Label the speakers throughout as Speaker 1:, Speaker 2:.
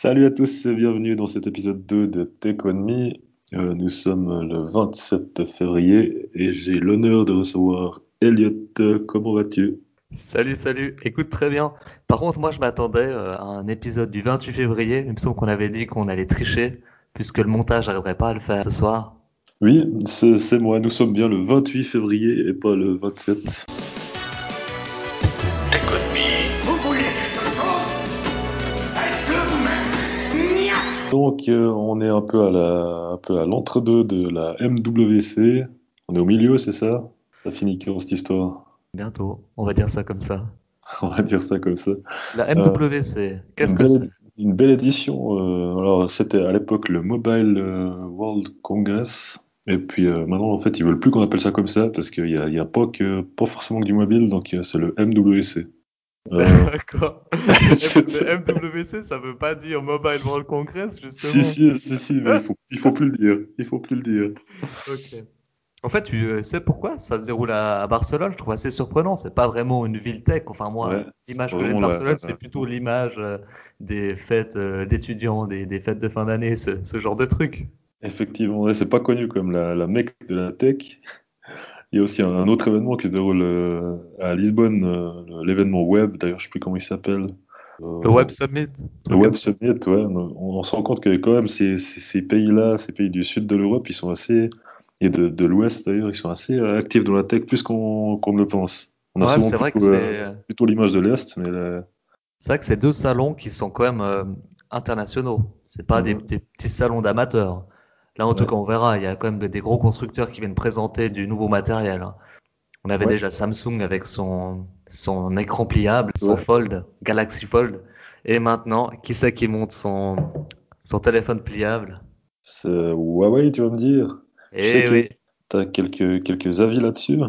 Speaker 1: Salut à tous et bienvenue dans cet épisode 2 de Tech On Me. Euh, nous sommes le 27 février et j'ai l'honneur de recevoir Elliot. Comment vas-tu?
Speaker 2: Salut, salut. Écoute très bien. Par contre, moi, je m'attendais euh, à un épisode du 28 février. Il me semble qu'on avait dit qu'on allait tricher puisque le montage n'arriverait pas à le faire ce soir.
Speaker 1: Oui, c'est c'est moi. Nous sommes bien le 28 février et pas le 27. Donc, euh, on est un peu à la, un peu à l'entre-deux de la MWC. On est au milieu, c'est ça? Ça finit quand cette histoire?
Speaker 2: Bientôt. On va dire ça comme ça.
Speaker 1: On va dire ça comme ça.
Speaker 2: La MWC, qu'est-ce que c'est?
Speaker 1: une belle édition. euh, alors, c'était à l'époque le Mobile euh, World Congress. Et puis euh, maintenant, en fait, ils veulent plus qu'on appelle ça comme ça parce qu'il y a, pas, que, pas forcément que du mobile, donc euh, c'est le MWC.
Speaker 2: D'accord. MWC, ça veut pas dire Mobile World Congress, justement.
Speaker 1: si, si, si, si, mais il faut, il faut plus le dire. Il faut plus le dire.
Speaker 2: Ok. En fait, tu euh, sais pourquoi ça se déroule à, Barcelone? Je trouve assez surprenant. C'est pas vraiment une ville tech. Enfin, moi,
Speaker 1: Ouais,
Speaker 2: l'image que j'ai de Barcelone, c'est plutôt l'image euh, des fêtes euh, d'étudiants, des, des fêtes de fin d'année, ce, ce genre de trucs.
Speaker 1: Effectivement, c'est pas connu comme la, la mecque de la tech. Il y a aussi un, autre événement qui se déroule euh, à Lisbonne, euh, l'événement web, d'ailleurs, je sais plus comment il s'appelle. Euh,
Speaker 2: Le Web Summit.
Speaker 1: Le Web Summit, ouais, on, on se rend compte que quand même ces, ces, ces pays-là, ces pays du sud de l'Europe, ils sont assez, et de, de l'Ouest d'ailleurs, ils sont assez actifs dans la tech plus qu'on ne le pense. On a
Speaker 2: Ouais,
Speaker 1: souvent
Speaker 2: c'est vrai que
Speaker 1: plutôt,
Speaker 2: c'est.
Speaker 1: euh, plutôt l'image de l'Est, mais
Speaker 2: C'est vrai que c'est deux salons qui sont quand même euh, internationaux. C'est pas des,
Speaker 1: Mhm.
Speaker 2: des petits salons d'amateurs. Là, en tout cas, on verra. Il y a quand même des, des gros constructeurs qui viennent présenter du nouveau matériel. hein. On avait
Speaker 1: Ouais.
Speaker 2: déjà Samsung avec son, son écran pliable, son
Speaker 1: Ouais.
Speaker 2: Fold, Galaxy Fold. Et maintenant, qui c'est qui monte son, son téléphone pliable?
Speaker 1: c'est Huawei, tu vas me dire.
Speaker 2: Eh
Speaker 1: que-
Speaker 2: oui.
Speaker 1: Tu as quelques, quelques avis là-dessus?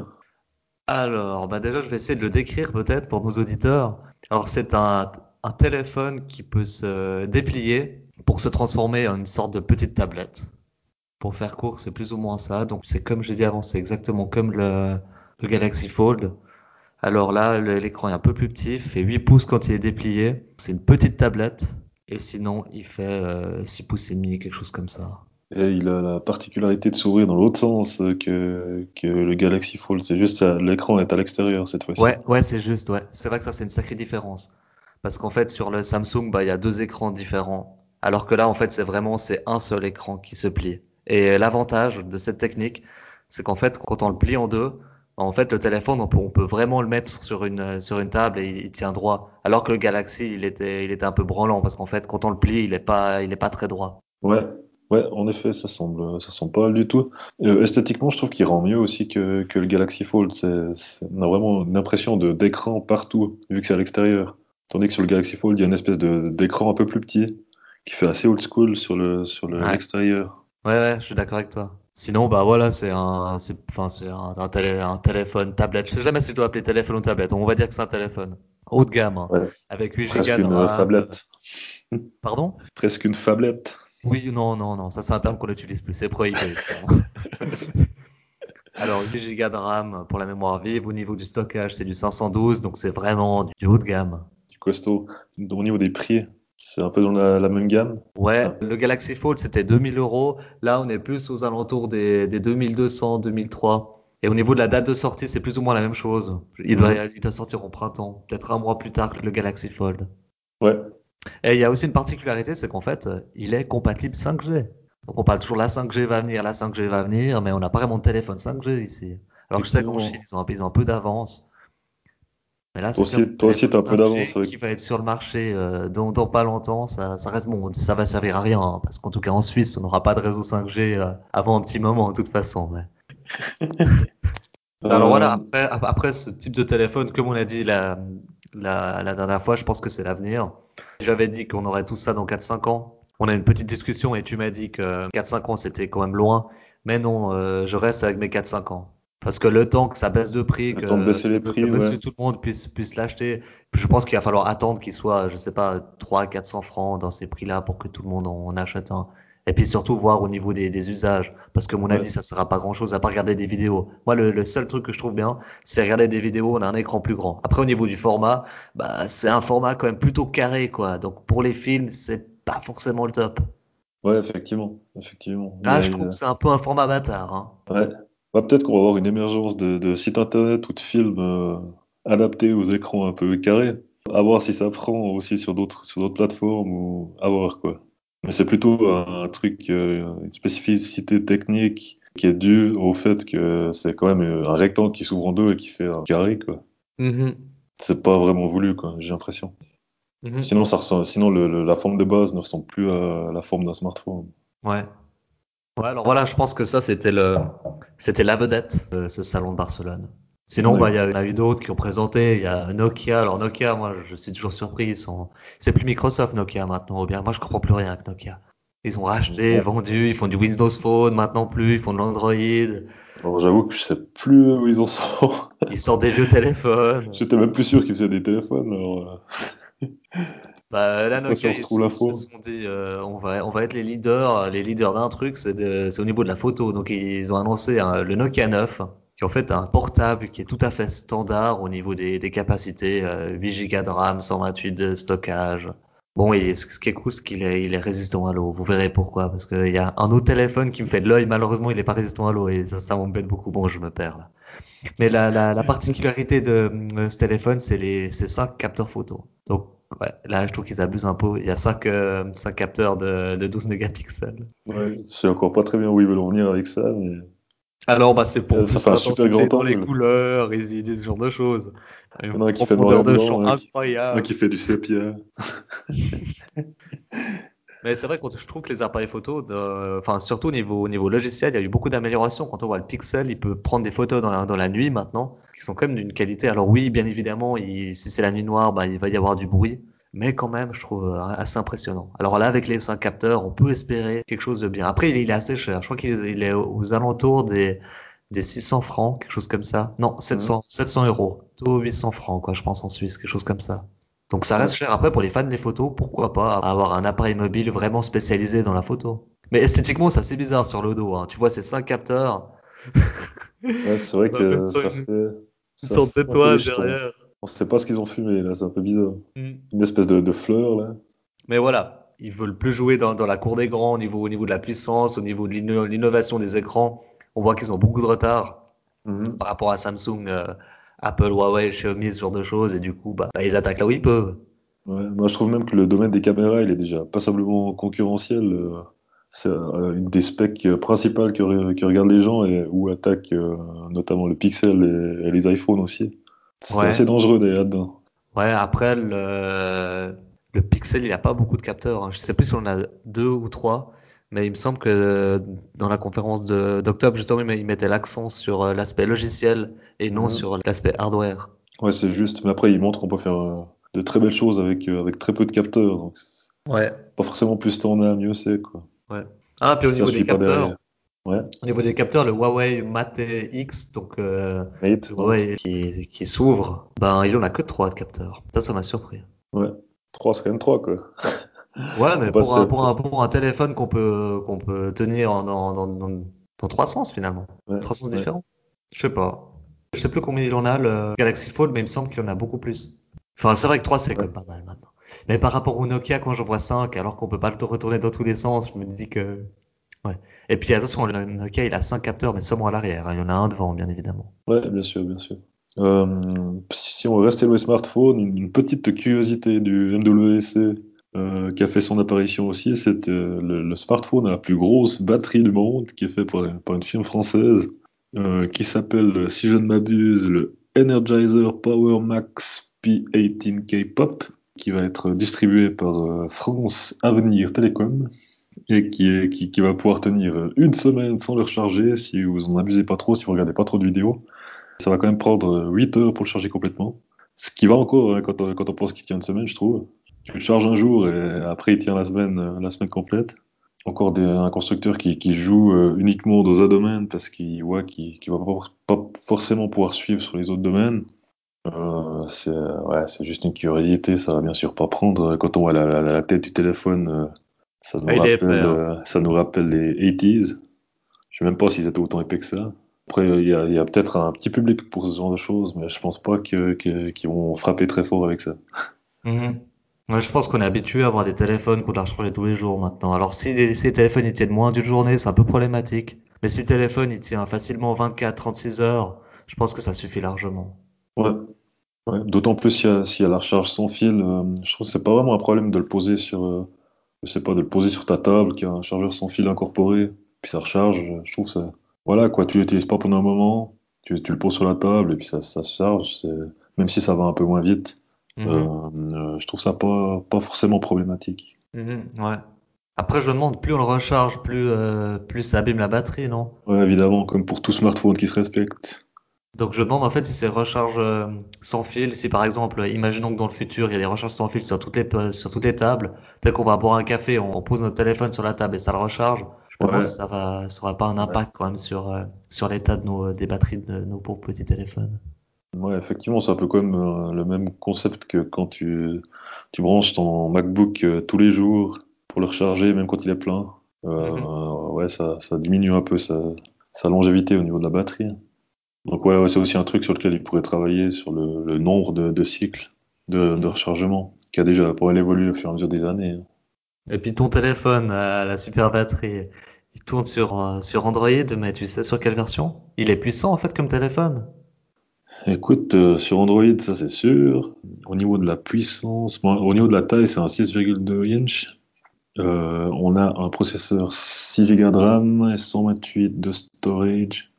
Speaker 2: Alors, bah déjà, je vais essayer de le décrire peut-être pour nos auditeurs. Alors, c'est un, un téléphone qui peut se déplier pour se transformer en une sorte de petite tablette. Pour faire court, c'est plus ou moins ça. Donc, c'est comme j'ai dit avant, c'est exactement comme le, le Galaxy Fold. Alors là, l'écran est un peu plus petit, il fait 8 pouces quand il est déplié. C'est une petite tablette. Et sinon, il fait euh, 6 pouces et demi, quelque chose comme ça.
Speaker 1: Et il a la particularité de s'ouvrir dans l'autre sens que, que le Galaxy Fold. C'est juste l'écran est à l'extérieur cette fois-ci.
Speaker 2: Ouais, ouais, c'est juste, ouais. C'est vrai que ça, c'est une sacrée différence. Parce qu'en fait, sur le Samsung, bah, il y a deux écrans différents. Alors que là, en fait, c'est vraiment, c'est un seul écran qui se plie. Et l'avantage de cette technique, c'est qu'en fait, quand on le plie en deux, en fait, le téléphone, on peut, on peut vraiment le mettre sur une, sur une table et il, il tient droit. Alors que le Galaxy, il était, il était un peu branlant parce qu'en fait, quand on le plie, il est pas, il est pas très droit.
Speaker 1: Ouais, ouais, en effet, ça semble, ça semble pas mal du tout. Euh, esthétiquement, je trouve qu'il rend mieux aussi que, que le Galaxy Fold. On a vraiment une impression de d'écran partout, vu que c'est à l'extérieur. Tandis que sur le Galaxy Fold, il y a une espèce de d'écran un peu plus petit, qui fait assez old school sur le sur le-
Speaker 2: Ouais. Ouais, ouais, je suis d'accord avec toi. Sinon, bah voilà, c'est un, c'est, enfin, c'est un, un, télé- un téléphone, tablette. Je sais jamais si je dois appeler téléphone ou tablette. On va dire que c'est un téléphone. Haut de gamme, hein,
Speaker 1: Ouais.
Speaker 2: avec 8
Speaker 1: Presque
Speaker 2: Go de
Speaker 1: une
Speaker 2: RAM.
Speaker 1: fablette.
Speaker 2: Pardon?
Speaker 1: Presque une fablette.
Speaker 2: Oui, non, non, non, ça c'est un terme qu'on n'utilise plus, c'est prohibé. ça. Alors, 8 Go de RAM pour la mémoire vive. Au niveau du stockage, c'est du 512, donc c'est vraiment du haut de gamme.
Speaker 1: Du costaud. Au niveau des prix, c'est un peu dans la, la même gamme.
Speaker 2: Ouais, le Galaxy Fold c'était 2000 euros. Là, on est plus aux alentours des, des 2200, 2003. Et au niveau de la date de sortie, c'est plus ou moins la même chose. Il doit, il doit sortir au printemps, peut-être un mois plus tard que le Galaxy Fold.
Speaker 1: Ouais.
Speaker 2: Et il y a aussi une particularité, c'est qu'en fait, il est compatible 5G. Donc on parle toujours la 5G va venir, la 5G va venir, mais on n'a pas vraiment de téléphone 5G ici. Alors que je sais qu'en. Chine, ils ont un, ils ont un peu d'avance. Mais là,
Speaker 1: Toi aussi- toi aussi, un peu d'avance
Speaker 2: 5G
Speaker 1: avec-
Speaker 2: Qui va être sur le marché euh, dans, dans pas longtemps, ça, ça reste bon, ça va servir à rien, hein, parce qu'en tout cas en Suisse, on n'aura pas de réseau 5G euh, avant un petit moment, de toute façon. mais- Alors
Speaker 1: Euh,
Speaker 2: voilà, après, ap- après ce type de téléphone, comme on a dit la, la, la dernière fois, je pense que c'est l'avenir. J'avais dit qu'on aurait tout ça dans 4-5 ans. On a une petite discussion et tu m'as dit que 4-5 ans c'était quand même loin. Mais non, euh, je reste avec mes 4-5 ans. Parce que le temps que ça baisse de prix,
Speaker 1: Le
Speaker 2: que,
Speaker 1: temps de baisser les
Speaker 2: que-
Speaker 1: prix,
Speaker 2: que monsieur
Speaker 1: ouais.
Speaker 2: tout le monde puisse, puisse l'acheter, je pense qu'il va falloir attendre qu'il soit, je sais pas, 300-400 francs dans ces prix-là pour que tout le monde en, achète un. Et puis surtout voir au niveau des, des usages. Parce que mon
Speaker 1: Ouais.
Speaker 2: avis, ça sert à pas grand chose à part regarder des vidéos. Moi, le, le seul truc que je trouve bien, c'est regarder des vidéos, on a un écran plus grand. Après, au niveau du format, bah, c'est un format quand même plutôt carré, quoi. Donc, pour les films, c'est pas forcément le top.
Speaker 1: Ouais, effectivement, effectivement.
Speaker 2: Là,
Speaker 1: Mais,
Speaker 2: je trouve que c'est un peu un format bâtard. Hein.
Speaker 1: Ouais. Bah, peut-être qu'on va avoir une émergence de, de sites internet ou de films euh, adaptés aux écrans un peu carrés. À voir si ça prend aussi sur d'autres sur d'autres plateformes ou à voir quoi. Mais c'est plutôt un, un truc, euh, une spécificité technique qui est due au fait que c'est quand même euh, un rectangle qui s'ouvre en deux et qui fait un carré quoi.
Speaker 2: Mhm.
Speaker 1: C'est pas vraiment voulu quoi, j'ai l'impression.
Speaker 2: Mhm.
Speaker 1: Sinon ça ressemble, sinon le- le- la forme de base ne ressemble plus à la forme d'un smartphone.
Speaker 2: Ouais. Ouais, alors voilà, je pense que ça, c'était le, c'était la vedette de ce salon de Barcelone. Sinon, bah, il y en a eu d'autres qui ont présenté. Il y a Nokia. Alors, Nokia, moi, je suis toujours surpris. Ils sont, c'est plus Microsoft, Nokia, maintenant, ou bien. Moi, je comprends plus rien avec Nokia. Ils ont racheté, vendu, ils font du Windows Phone, maintenant plus, ils font de l'Android.
Speaker 1: Alors j'avoue que je sais plus où ils en sont.
Speaker 2: Ils sortent des vieux téléphones.
Speaker 1: J'étais même plus sûr qu'ils faisaient des téléphones. Alors, euh,
Speaker 2: Bah, là,
Speaker 1: si on
Speaker 2: Nokia, ils se, sont dit, euh, on va, on va être les leaders, les leaders d'un truc, c'est de- c'est au niveau de la photo. Donc, ils ont annoncé hein, le Nokia 9, qui est en fait un portable qui est tout à fait standard au niveau des, des capacités, euh, 8 Go de RAM, 128 de stockage. Bon, et ce, ce qui est cool, c'est qu'il est, il est résistant à l'eau. Vous verrez pourquoi. Parce qu'il y a un autre téléphone qui me fait de l'œil. Malheureusement, il est pas résistant à l'eau et ça, ça m'embête beaucoup. Bon, je me perds là. Mais la, la, la particularité de euh, ce téléphone, c'est les ces cinq capteurs photo. Donc, ouais, là, je trouve qu'ils abusent un peu. Il y a cinq, euh, cinq capteurs de, de 12 mégapixels.
Speaker 1: ouais, je sais encore pas très bien où ils veulent en venir avec ça, mais
Speaker 2: Alors, bah, c'est pour
Speaker 1: Euh, ça
Speaker 2: plus
Speaker 1: fait un super grand
Speaker 2: dans les couleurs, ils ils disent ce genre de choses. Une
Speaker 1: y en a qui fait noir
Speaker 2: de
Speaker 1: blanc,
Speaker 2: champ incroyable.
Speaker 1: un qui fait du sépia.
Speaker 2: Mais c'est vrai que je trouve que les appareils photo, de- enfin surtout au niveau, au niveau logiciel, il y a eu beaucoup d'améliorations. Quand on voit le Pixel, il peut prendre des photos dans la, dans la nuit maintenant, qui sont quand même d'une qualité. Alors oui, bien évidemment, il- si c'est la nuit noire, bah, il va y avoir du bruit, mais quand même, je trouve euh, assez impressionnant. Alors là, avec les 5 capteurs, on peut espérer quelque chose de bien. Après, il est, assez cher. Je crois qu'il est, aux alentours des, des 600 francs, quelque chose comme ça. Non, 700, 700 euros. Plutôt 800 francs, quoi, je pense en Suisse, quelque chose comme ça. Donc ça reste cher. Après, pour les fans des photos, pourquoi pas avoir un appareil mobile vraiment spécialisé dans la photo? Mais esthétiquement, c'est assez bizarre sur le dos. Hein. Tu vois, ces cinq capteurs,
Speaker 1: Ouais, c'est vrai
Speaker 2: On
Speaker 1: que
Speaker 2: ça
Speaker 1: fait. les jetons.
Speaker 2: derrière.
Speaker 1: On sait pas ce qu'ils ont fumé là, c'est un peu bizarre.
Speaker 2: Mm.
Speaker 1: Une espèce de, de fleur là.
Speaker 2: Mais voilà, ils veulent plus jouer dans, dans la cour des grands au niveau, au niveau de la puissance, au niveau de l'inno- l'innovation des écrans. On voit qu'ils ont beaucoup de retard
Speaker 1: Mhm.
Speaker 2: par rapport à Samsung, euh, Apple, Huawei, Xiaomi, ce genre de choses. Et du coup, bah, bah, ils attaquent là où ils peuvent.
Speaker 1: Ouais, moi je trouve même que le domaine des caméras il est déjà passablement concurrentiel. euh, C'est euh, une des specs euh, principales que, re- que regardent les gens et où attaquent notamment le Pixel et, et les iPhones aussi. C'est
Speaker 2: Ouais.
Speaker 1: assez dangereux d'aller là-dedans.
Speaker 2: Ouais, après, le, le Pixel, il a pas beaucoup de capteurs. hein. Je sais plus si on en a deux ou trois, mais il me semble que dans la conférence d'octobre, justement, il met- il mettait l'accent sur euh, l'aspect logiciel et non
Speaker 1: Mhm.
Speaker 2: sur l'aspect hardware.
Speaker 1: Ouais, c'est juste. Mais après, ils montrent qu'on peut faire euh, de très belles choses avec, euh, avec très peu de capteurs. Donc,
Speaker 2: Ouais.
Speaker 1: pas forcément plus t'en as, mieux c'est quoi.
Speaker 2: Ah, puis au niveau des capteurs.
Speaker 1: Ouais.
Speaker 2: au niveau des capteurs, le Huawei Mate X, donc euh,
Speaker 1: Mate,
Speaker 2: Huawei qui, qui s'ouvre, ben il en a que trois de capteurs. Ça, ça m'a surpris.
Speaker 1: ouais. 3, c'est quand même 3 quoi.
Speaker 2: Ouais, mais pour un, pour un, pour un téléphone qu'on peut, qu'on peut tenir en- dans, dans, dans, trois sens finalement.
Speaker 1: Ouais,
Speaker 2: Trois sens
Speaker 1: ouais.
Speaker 2: différents. Je sais pas. Je sais plus combien il en a le Galaxy Fold, mais il me semble qu'il en a beaucoup plus. Enfin, c'est vrai que 3 c'est quand même pas mal maintenant. Mais par rapport au Nokia, quand j'en vois 5, alors qu'on peut pas le retourner dans tous les sens, je me dis que. Ouais. Et puis attention, le Nokia il a 5 capteurs, mais seulement à l'arrière. hein. Il y en a un devant, bien évidemment.
Speaker 1: Ouais, bien sûr, bien sûr. Euh, si on restait dans les smartphones, une, une petite curiosité du MWC euh, qui a fait son apparition aussi, c'est euh, le, smartphone à la plus grosse batterie du monde, qui est fait par, une firme française, euh, qui s'appelle, si je ne m'abuse, le Energizer Power Max P18K Pop, qui va être distribué par France Avenir Télécom et qui, va pouvoir tenir une semaine sans le recharger si vous en abusez pas trop, si vous regardez pas trop de vidéos. Ça va quand même prendre 8 heures pour le charger complètement. Ce qui va encore hein, quand on pense qu'il tient une semaine, je trouve. Tu le charges un jour et après il tient la semaine, euh, la semaine complète. Encore des, un constructeur qui, qui joue euh, uniquement dans un domaine parce qu'il voit qu'il qu'il va pas, pas forcément pouvoir suivre sur les autres domaines. Euh, c'est ouais, juste une curiosité, ça va bien sûr pas prendre. Quand on voit la, la, la tête du téléphone, ça, nous rappelle,
Speaker 2: épais,
Speaker 1: euh, ça nous rappelle les 80s. Je sais même pas s'ils étaient autant épais que ça. Après, il y a, peut-être un petit public pour ce genre de choses, mais je pense pas que- qu'ils vont frapper très fort avec ça.
Speaker 2: Mhm. Je pense qu'on est habitué à avoir des téléphones qu'on doit recharger tous les jours maintenant. Alors si les, téléphones ils tiennent moins d'une journée, c'est un peu problématique. Mais si le téléphone il tient facilement 24-36 heures, je pense que ça suffit largement.
Speaker 1: Ouais. D'autant plus s'il y, a- la recharge sans fil, euh, je trouve que c'est pas vraiment un problème de le poser sur, euh, je sais pas, de le poser sur ta table, qu'il y a un chargeur sans fil incorporé, puis ça recharge. Je trouve que ça, voilà quoi, tu l'utilises pas pendant un moment, tu, le poses sur la table et puis ça, ça se charge. Même si ça va un peu moins vite,
Speaker 2: Mhm.
Speaker 1: euh, euh, je trouve ça pas, pas forcément problématique.
Speaker 2: Mhm, ouais. Après, je me demande, plus on le recharge, plus, euh, plus ça abîme la batterie, non?
Speaker 1: Ouais, évidemment, comme pour tout smartphone qui se respecte.
Speaker 2: Donc je me demande en fait si c'est recharge euh, sans fil, si par exemple, imaginons que dans le futur, il y a des recharges sans fil sur toutes les, sur toutes les tables, dès qu'on va boire un café, on, pose notre téléphone sur la table et ça le recharge, je me demande si ça va, ça aura pas un impact quand même sur, euh, sur l'état de nos, des batteries de nos pauvres petits téléphones.
Speaker 1: Ouais, effectivement, c'est un peu comme euh, le même concept que quand tu, tu branches ton MacBook euh, tous les jours pour le recharger, même quand il est plein. Euh,
Speaker 2: Mhm.
Speaker 1: ouais, ça, ça diminue un peu sa, sa longévité au niveau de la batterie. Donc ouais, ouais, c'est aussi un truc sur lequel il pourrait travailler, sur le, le nombre de, de cycles de, de rechargement, qui a déjà pourrait évoluer au fur et à mesure des années. hein.
Speaker 2: Et puis ton téléphone, euh, la super batterie, il tourne sur, euh, sur Android, mais tu sais sur quelle version? Il est puissant en fait comme téléphone.
Speaker 1: Écoute, euh, sur Android, ça c'est sûr. Au niveau de la puissance, bon, au niveau de la taille, c'est un 6,2 inch. Euh, on a un processeur 6 Go de RAM et 128 de storage.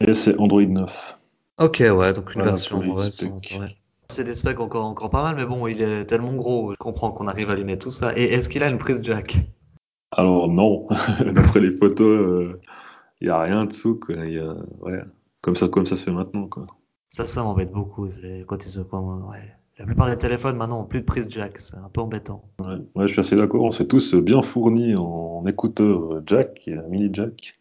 Speaker 1: Et c'est Android 9.
Speaker 2: Ok, ouais, donc une
Speaker 1: Voilà
Speaker 2: version ouais. C'est des specs encore, encore pas mal, mais bon, il est tellement gros, je comprends qu'on arrive à allumer tout ça. Et est-ce qu'il a une prise jack?
Speaker 1: Alors non, d'après les photos, il n'y a rien dessous. Quoi. Y a, ouais, comme ça, comme ça se fait maintenant. Quoi.
Speaker 2: Ça, ça m'embête beaucoup, quand ils se commandent, ouais. La plupart des téléphones maintenant ont plus de prise jack, c'est un peu embêtant.
Speaker 1: Ouais, ouais, je suis assez d'accord. On s'est tous bien fournis en écouteurs jack, et mini jack.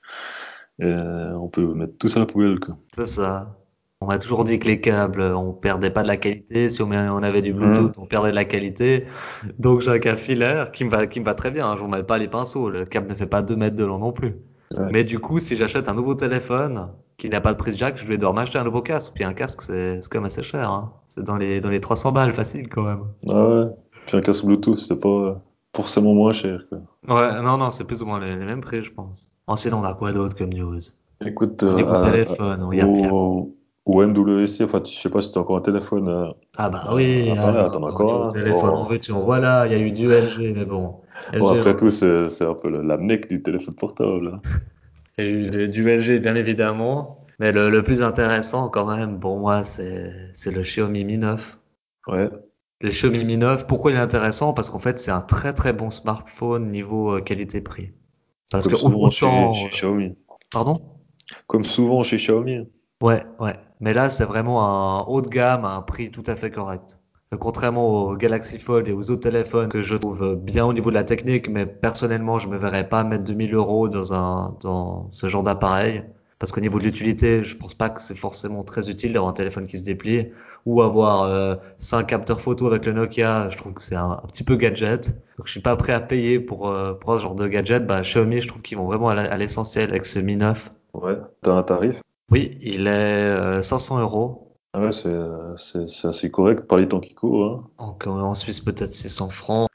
Speaker 1: Et on peut mettre tout ça à la poubelle.
Speaker 2: C'est ça. On m'a toujours dit que les câbles, on perdait pas de la qualité. Si on, avait du Bluetooth, on perdait de la qualité. Donc j'ai un câble filaire qui me va, qui me va très bien. hein. Je vous mets pas les pinceaux. Le câble ne fait pas 2 mètres de long non plus.
Speaker 1: Ouais.
Speaker 2: Mais du coup, si j'achète un nouveau téléphone qui n'a pas de prise jack, je vais devoir m'acheter un nouveau casque. Puis un casque, c'est quand même assez cher. Hein. C'est dans les, dans les 300 balles, facile quand même.
Speaker 1: Ah ouais. Puis un casque Bluetooth, c'est pas forcément moins cher. Quoi.
Speaker 2: Ouais, non, non, c'est plus ou moins les, les mêmes prix, je pense. Ensuite, on a quoi d'autre comme news?
Speaker 1: Écoute, euh,
Speaker 2: téléphone, a, il y a-
Speaker 1: au, au MWC, enfin, je sais pas si tu as encore un téléphone. euh,
Speaker 2: Ah bah oui,
Speaker 1: Ah, as
Speaker 2: au
Speaker 1: encore un.
Speaker 2: téléphone,
Speaker 1: Oh.
Speaker 2: en en voilà. Il y a eu du LG, mais bon.
Speaker 1: Bon, après tout, c'est un peu la, la mecque du téléphone portable. hein.
Speaker 2: Il y a eu de- du LG, bien évidemment. Mais le, le plus intéressant, quand même, pour moi, c'est le Xiaomi Mi 9.
Speaker 1: Ouais.
Speaker 2: Le Xiaomi Mi 9, pourquoi il est intéressant? Parce qu'en fait, c'est un très très bon smartphone niveau euh, qualité-prix. Parce
Speaker 1: Comme
Speaker 2: que
Speaker 1: souvent chez,
Speaker 2: autant...
Speaker 1: chez Xiaomi.
Speaker 2: Pardon?
Speaker 1: Comme souvent chez Xiaomi.
Speaker 2: Ouais, ouais. Mais là, c'est vraiment un haut de gamme à un prix tout à fait correct. Euh, Contrairement au Galaxy Fold et aux autres téléphones que je trouve bien au niveau de la technique, mais personnellement, je me verrais pas mettre 2000 euros dans un, dans ce genre d'appareil. Parce qu'au niveau de l'utilité, je pense pas que c'est forcément très utile d'avoir un téléphone qui se déplie ou avoir euh, 5 capteurs photo avec le Nokia. Je trouve que c'est un, un petit peu gadget. Donc je suis pas prêt à payer pour, euh, pour ce genre de gadget. Bah, Xiaomi, je trouve qu'ils vont vraiment à l'essentiel avec ce Mi 9.
Speaker 1: Ouais. T'as un tarif?
Speaker 2: Oui, il est euh, 500 euros.
Speaker 1: Ah ouais, c'est c'est- c'est assez correct par les temps qui courent. hein.
Speaker 2: Donc, euh, en Suisse, peut-être 600 francs.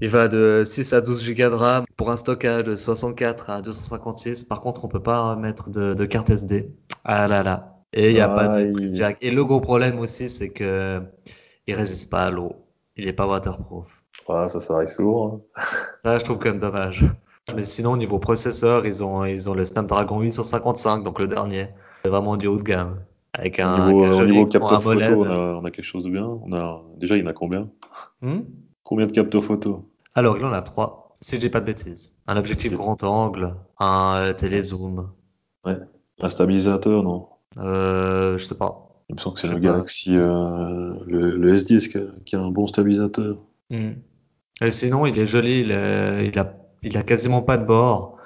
Speaker 2: Il va de 6 à 12 Go de RAM pour un stockage de 64 à 256. Par contre, on peut pas mettre de, de carte SD. Ah là là. Et il n'y a pas de jack. Et le gros problème aussi, c'est que il résiste pas à l'eau. Il est pas waterproof.
Speaker 1: Ouais, ça, ça arrive souvent. hein.
Speaker 2: Ça, je trouve quand même dommage. Mais sinon, au niveau processeur, ils ont, ils ont le Snapdragon 855, donc le dernier. C'est vraiment du haut de gamme. Avec un,
Speaker 1: niveau,
Speaker 2: avec un
Speaker 1: niveau
Speaker 2: écran
Speaker 1: capteur photo, on a, on a quelque chose de bien. On a, déjà, il y en a combien?
Speaker 2: Hmm?
Speaker 1: Combien de capteurs photo?
Speaker 2: Alors, il en a trois, si je dis pas de bêtises. Un objectif grand angle, un euh, télézoom,
Speaker 1: Un stabilisateur, non?
Speaker 2: euh, je sais pas.
Speaker 1: Il me semble que c'est le
Speaker 2: pas.
Speaker 1: Galaxy, euh, le, le S10 qui a, un bon stabilisateur.
Speaker 2: Hmm. Et sinon, il est joli, il, est- il a, il a quasiment pas de bord.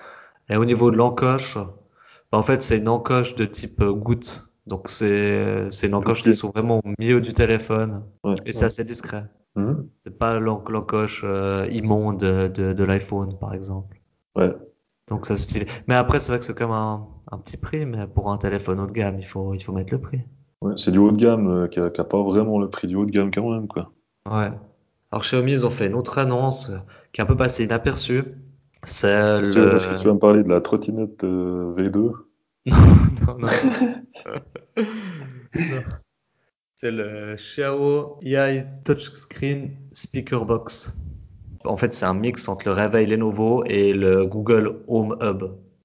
Speaker 2: Et au niveau de l'encoche, bah, en fait, c'est une encoche de type euh, goutte. Donc, c'est, c'est une encoche qui trouve vraiment au milieu du téléphone.
Speaker 1: Ouais.
Speaker 2: Et c'est assez discret.
Speaker 1: Mhm.
Speaker 2: C'est pas l'en- l'encoche euh, immonde de, de l'iPhone, par exemple.
Speaker 1: Ouais.
Speaker 2: Donc ça c'est stylé. Mais après c'est vrai que c'est comme un, un petit prix, mais pour un téléphone haut de gamme, il faut, il faut mettre le prix.
Speaker 1: Ouais, c'est du haut de gamme, euh, qui a, qui a pas vraiment le prix du haut de gamme quand même, quoi.
Speaker 2: Ouais. Alors Xiaomi, ils ont fait une autre annonce euh, qui est un peu passée inaperçue. C'est
Speaker 1: Est-ce que tu-
Speaker 2: le...
Speaker 1: est-ce que tu vas me parler de la trottinette euh, V2?
Speaker 2: Non, non, non. C'est le Xiao AI Touchscreen Speaker Box. En fait, c'est un mix entre le réveil Lenovo et le Google Home Hub.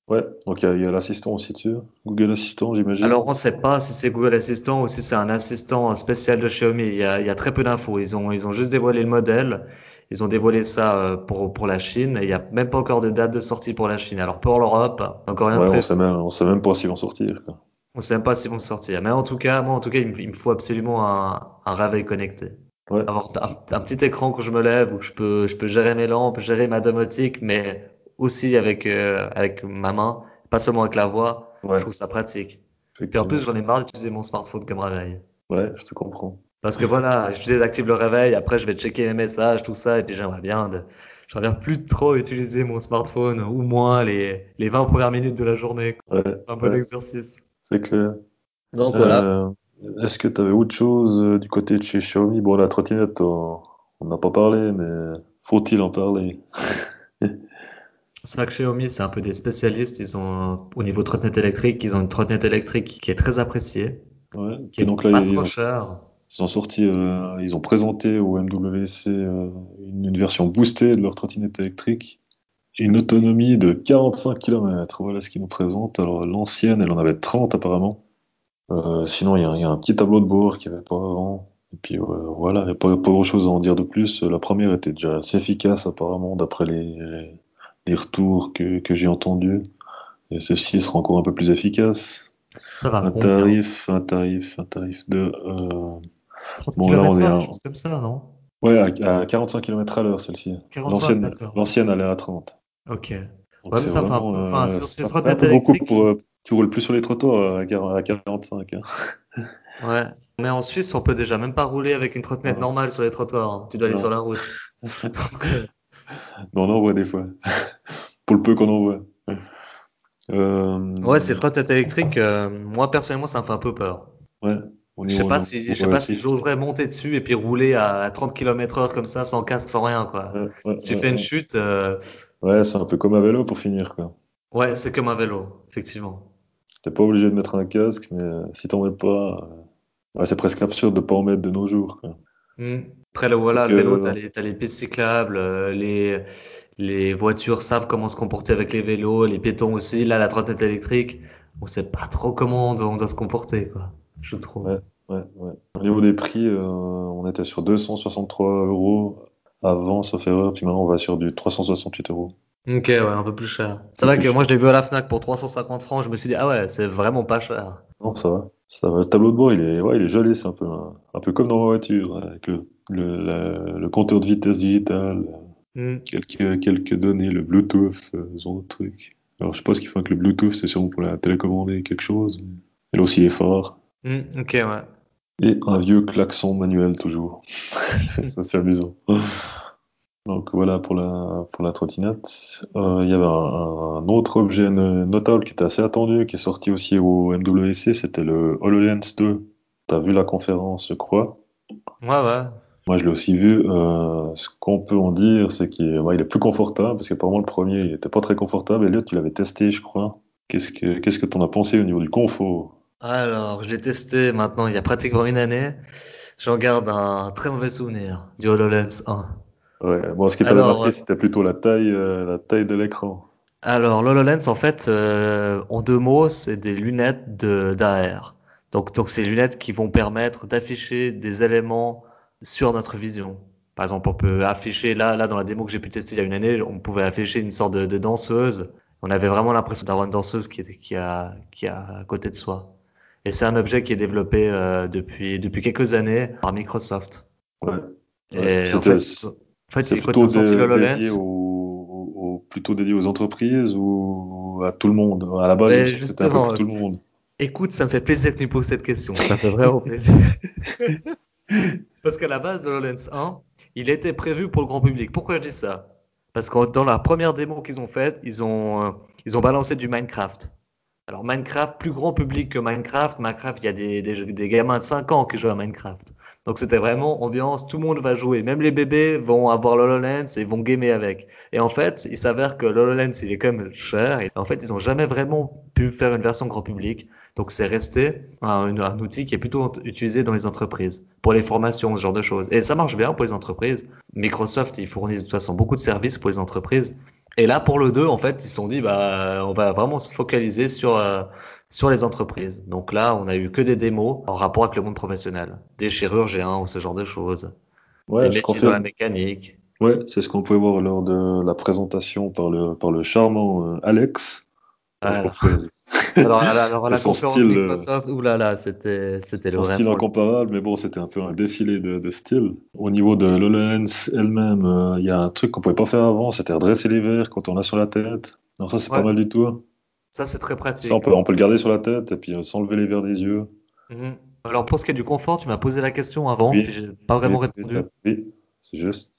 Speaker 1: Ouais, donc il y a, il y a l'assistant aussi dessus. Google Assistant, j'imagine.
Speaker 2: Alors, on ne sait pas si c'est Google Assistant ou si c'est un assistant spécial de Xiaomi. Il y a, il y a très peu d'infos. Ils ont, ils ont juste dévoilé le modèle. Ils ont dévoilé ça euh, pour, pour la Chine. Et il n'y a même pas encore de date de sortie pour la Chine. Alors, pour l'Europe, encore rien de
Speaker 1: Ouais, on
Speaker 2: prévu.
Speaker 1: sait même, on sait même pas s'ils vont sortir, quoi.
Speaker 2: On sait même pas s'ils vont sortir. Mais en tout cas, moi, en tout cas, il me, il me faut absolument un, un réveil connecté.
Speaker 1: Ouais.
Speaker 2: Avoir un, un petit écran quand je me lève où je peux, je peux gérer mes lampes, gérer ma domotique, mais aussi avec, euh, avec ma main, pas seulement avec la voix.
Speaker 1: Ouais,
Speaker 2: Je trouve ça pratique. Puis en plus, j'en ai marre d'utiliser mon smartphone comme réveil.
Speaker 1: Ouais, je te comprends.
Speaker 2: Parce que voilà, je désactive le réveil, après je vais checker mes messages, tout ça, et puis j'aimerais bien de, j'aimerais bien plus trop utiliser mon smartphone, ou moins les, les 20 premières minutes de la journée.
Speaker 1: Ouais,
Speaker 2: Un bon
Speaker 1: ouais,
Speaker 2: exercice.
Speaker 1: c'est clair.
Speaker 2: Donc voilà.
Speaker 1: Euh, est-ce que tu avais autre chose euh, du côté de chez Xiaomi? Bon, la trottinette, on on n'a pas parlé, mais faut-il en parler?
Speaker 2: C'est vrai que Xiaomi, c'est un peu des spécialistes. Ils ont, au niveau trottinette électrique, ils ont une trottinette électrique qui est très appréciée,
Speaker 1: Ouais.
Speaker 2: qui est
Speaker 1: donc là,
Speaker 2: pas
Speaker 1: ils
Speaker 2: trop
Speaker 1: ont,
Speaker 2: chère.
Speaker 1: ils ont sorti, euh, ils ont présenté au MWC euh, une, une version boostée de leur trottinette électrique. Une autonomie de 45 km. Voilà ce qu'ils nous présentent. Alors, l'ancienne, elle en avait 30 apparemment. Euh, sinon, il y a, il y a un petit tableau de bord qu'il n'y avait pas avant. Et puis euh, voilà, il n'y a pas, pas grand-chose à en dire de plus. La première était déjà assez efficace apparemment, d'après les, les retours que, que j'ai entendus. Et celle-ci sera encore un peu plus efficace.
Speaker 2: Ça va,
Speaker 1: Un tarif, un tarif, un tarif de... euh,
Speaker 2: 30
Speaker 1: Bon, là, on est à-
Speaker 2: comme ça, non?
Speaker 1: Ouais, à, à 45 km à l'heure, celle-ci.
Speaker 2: 45,
Speaker 1: L'ancienne, est à 30.
Speaker 2: Ok.
Speaker 1: Donc
Speaker 2: Ouais, mais ça un peu- enfin,
Speaker 1: euh,
Speaker 2: sur ces trottinettes
Speaker 1: beaucoup pour... euh, tu roules plus sur les trottoirs à quar- à 45. hein.
Speaker 2: Ouais. Mais en Suisse, on peut déjà même pas rouler avec une trottinette
Speaker 1: Ouais.
Speaker 2: normale sur les trottoirs. hein. Tu dois aller
Speaker 1: Non.
Speaker 2: sur la route. Donc, euh,
Speaker 1: Mais on en voit des fois. Pour le peu qu'on en voit. Euh,
Speaker 2: ouais, ces trottinettes électriques, euh, moi personnellement, ça me fait un peu peur.
Speaker 1: ouais,
Speaker 2: Je sais pas si, je sais pas si j'oserais monter dessus et puis rouler à 30 km heure comme ça, sans casque, sans rien, quoi.
Speaker 1: Ouais, ouais,
Speaker 2: Si tu
Speaker 1: ouais,
Speaker 2: fais une chute, euh,
Speaker 1: Ouais, c'est un peu comme un vélo pour finir, quoi.
Speaker 2: ouais, c'est comme un vélo, effectivement.
Speaker 1: T'es pas obligé de mettre un casque, mais euh, si t'en mets pas, c'est presque absurde de pas en mettre de nos jours, quoi.
Speaker 2: Hmm. Après, le voilà,
Speaker 1: Donc,
Speaker 2: le vélo, t'as les, les pistes cyclables, les, les voitures savent comment se comporter avec les vélos, les piétons aussi. Là, la trottinette électrique, on sait pas trop comment on doit, on doit se comporter, quoi. Je trouve.
Speaker 1: Ouais. Ouais, ouais. Au niveau des prix, euh, on était sur 263 euros avant, sauf erreur, puis maintenant on va sur du 368 euros.
Speaker 2: Ok, ouais, un peu plus cher. C'est vrai que moi, je l'ai vu à la Fnac pour 350 francs. Je me suis dit, ah ouais, c'est vraiment pas cher.
Speaker 1: Non, ça va. Ça va. Le tableau de bord, il est, ouais, il est joli, c'est un peu, un, un peu comme dans ma voiture, avec le, le, la- le compteur de vitesse digital,
Speaker 2: Hmm.
Speaker 1: quelques, quelques données, le Bluetooth, euh, ce genre de truc. Alors, je sais pas ce qu'ils font avec le Bluetooth, c'est sûrement pour la télécommander quelque chose. Elle aussi les phares.
Speaker 2: Hmm, ok, ouais.
Speaker 1: Et un vieux klaxon manuel, toujours. Ça, c'est amusant. Donc voilà pour la, pour la trottinette. Euh, il y avait un, un autre objet no- notable qui était assez attendu, qui est sorti aussi au MWC, c'était le HoloLens 2. T'as vu la conférence, je crois?
Speaker 2: Ouais, ouais.
Speaker 1: Moi, je l'ai aussi vu. Euh, ce qu'on peut en dire, c'est qu'il est, ouais, il est plus confortable, parce qu'apparemment le premier, il était pas très confortable. Et l'autre, tu l'avais testé, je crois. Qu'est-ce que, qu'est-ce que t'en as pensé au niveau du confort?
Speaker 2: Alors, je l'ai testé maintenant il y a pratiquement une année. J'en garde un très mauvais souvenir du HoloLens 1.
Speaker 1: Ouais, bon, ce qui t'avait marqué,
Speaker 2: euh,
Speaker 1: c'était plutôt la taille, euh, la taille de l'écran.
Speaker 2: Alors, l'HoloLens, en fait, euh, en deux mots, c'est des lunettes de d'AR. Donc, donc, c'est des lunettes qui vont permettre d'afficher des éléments sur notre vision. Par exemple, on peut afficher, là, là, dans la démo que j'ai pu tester il y a une année, on pouvait afficher une sorte de, de danseuse. On avait vraiment l'impression d'avoir une danseuse qui était, qui a, qui a à côté de soi. Et c'est un objet qui est développé euh, depuis, depuis quelques années par Microsoft.
Speaker 1: Ouais.
Speaker 2: Et
Speaker 1: Ouais,
Speaker 2: en
Speaker 1: c'était-
Speaker 2: fait, en fait,
Speaker 1: C'est plutôt dé- dédié aux, plutôt dédié aux entreprises ou à tout le monde. À la base, c'était un peu
Speaker 2: justement,
Speaker 1: pour tout le monde.
Speaker 2: Écoute, ça me fait plaisir que tu me poses cette question. Ça me fait vraiment plaisir. Parce qu'à la base, le HoloLens 1, il était prévu pour le grand public. Pourquoi je dis ça? Parce que dans la première démo qu'ils ont faite, ils ont, euh, ils ont balancé du Minecraft. Alors Minecraft, plus grand public que Minecraft. Minecraft, il y a des, des, gamins de 5 ans qui jouent à Minecraft. Donc c'était vraiment ambiance, tout le monde va jouer. Même les bébés vont avoir l'HoloLens et vont gamer avec. Et en fait, il s'avère que l'HoloLens, il est quand même cher. Et en fait, ils ont jamais vraiment pu faire une version grand public. Donc c'est resté un, un, outil qui est plutôt utilisé dans les entreprises, pour les formations, ce genre de choses. Et ça marche bien pour les entreprises. Microsoft, ils fournissent de toute façon beaucoup de services pour les entreprises. Et là, pour le 2, en fait, ils se sont dit, bah, on va vraiment se focaliser sur, euh, sur les entreprises. Donc là, on a eu que des démos en rapport avec le monde professionnel, des chirurgiens ou ce genre de choses,
Speaker 1: Ouais,
Speaker 2: des métiers dans la mécanique.
Speaker 1: Ouais, c'est ce qu'on pouvait voir lors de la présentation par le, par le charmant euh, Alex. Je
Speaker 2: alors, alors, la, alors la
Speaker 1: son
Speaker 2: conférence
Speaker 1: style, euh,
Speaker 2: Microsoft, oulala, c'était, c'était le
Speaker 1: style incomparable, mais bon, c'était un peu un défilé de, de style. Au niveau de l'HoloLens elle-même, euh, il y a un truc qu'on pouvait pas faire avant, c'était redresser les verres quand on a sur la tête. Alors ça, c'est pas mal du tout.
Speaker 2: ça c'est très
Speaker 1: Ça, on
Speaker 2: pratique.
Speaker 1: peut, on peut le garder sur la tête et puis euh, s'enlever les verres des yeux.
Speaker 2: Mhm. Alors pour ce qui est du confort, tu m'as posé la question avant,
Speaker 1: Oui,
Speaker 2: j'ai pas vraiment
Speaker 1: oui,
Speaker 2: répondu.
Speaker 1: oui, c'est juste.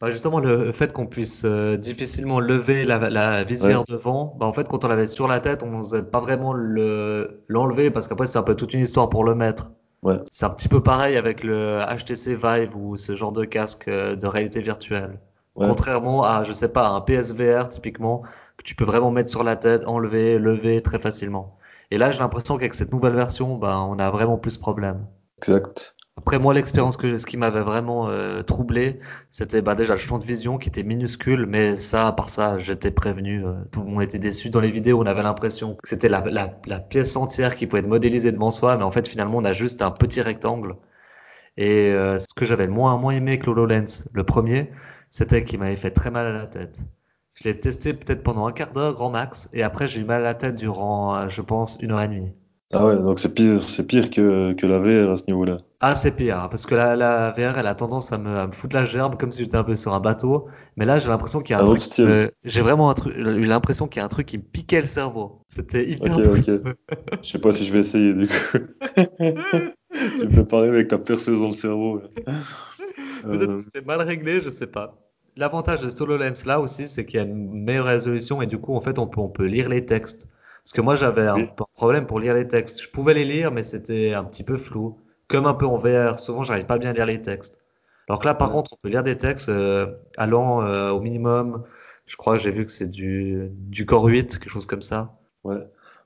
Speaker 2: Bah justement, le fait qu'on puisse euh, difficilement lever la, la visière devant, bah en fait, quand on l'avait sur la tête, on n'osait pas vraiment le l'enlever parce qu'après, c'est un peu toute une histoire pour le mettre.
Speaker 1: ouais,
Speaker 2: C'est un petit peu pareil avec le HTC Vive ou ce genre de casque euh, de réalité virtuelle.
Speaker 1: ouais.
Speaker 2: Contrairement à, je sais pas, un PSVR typiquement, que tu peux vraiment mettre sur la tête, enlever, lever très facilement. Et là, j'ai l'impression qu'avec cette nouvelle version, bah, on a vraiment plus de problèmes.
Speaker 1: Exact.
Speaker 2: Après moi, l'expérience que ce qui m'avait vraiment euh, troublé, c'était bah déjà le champ de vision qui était minuscule, mais ça, à part ça, j'étais prévenu. euh, tout le monde était déçu. Dans les vidéos, on avait l'impression que c'était la, la, la pièce entière qui pouvait être modélisée devant soi, mais en fait, finalement, on a juste un petit rectangle. Et euh, ce que j'avais moins moins aimé que l'HoloLens, le premier, c'était qu'il m'avait fait très mal à la tête. Je l'ai testé peut-être pendant un quart d'heure, grand max, et après j'ai eu mal à la tête durant, euh, je pense, une heure et demie.
Speaker 1: Ah ouais, donc c'est pire, c'est pire que, que la VR à ce niveau-là.
Speaker 2: Ah, c'est pire, hein, parce que la, la VR, elle a tendance à me, à me foutre la gerbe comme si j'étais un peu sur un bateau. Mais là, j'ai l'impression qu'il y a un
Speaker 1: Un
Speaker 2: truc, euh, j'ai vraiment un truc, eu l'impression qu'il y a un truc qui me piquait le cerveau. C'était hyper
Speaker 1: Ok, ok. Je sais pas si je vais essayer du coup. Tu me fais parler avec ta perceuse dans le cerveau.
Speaker 2: Peut-être
Speaker 1: Euh,
Speaker 2: que c'était mal réglé, je sais pas. L'avantage de HoloLens là aussi, c'est qu'il y a une meilleure résolution et du coup, en fait, on peut, on peut lire les textes. Parce que moi, j'avais un
Speaker 1: oui,
Speaker 2: problème pour lire les textes. Je pouvais les lire, mais c'était un petit peu flou. Comme un peu en VR, souvent, j'arrive pas bien à lire les textes. Alors que là, par contre, on peut lire des textes euh, allant euh, au minimum. Je crois, j'ai vu que c'est du, du Core 8, quelque chose comme ça.
Speaker 1: ouais.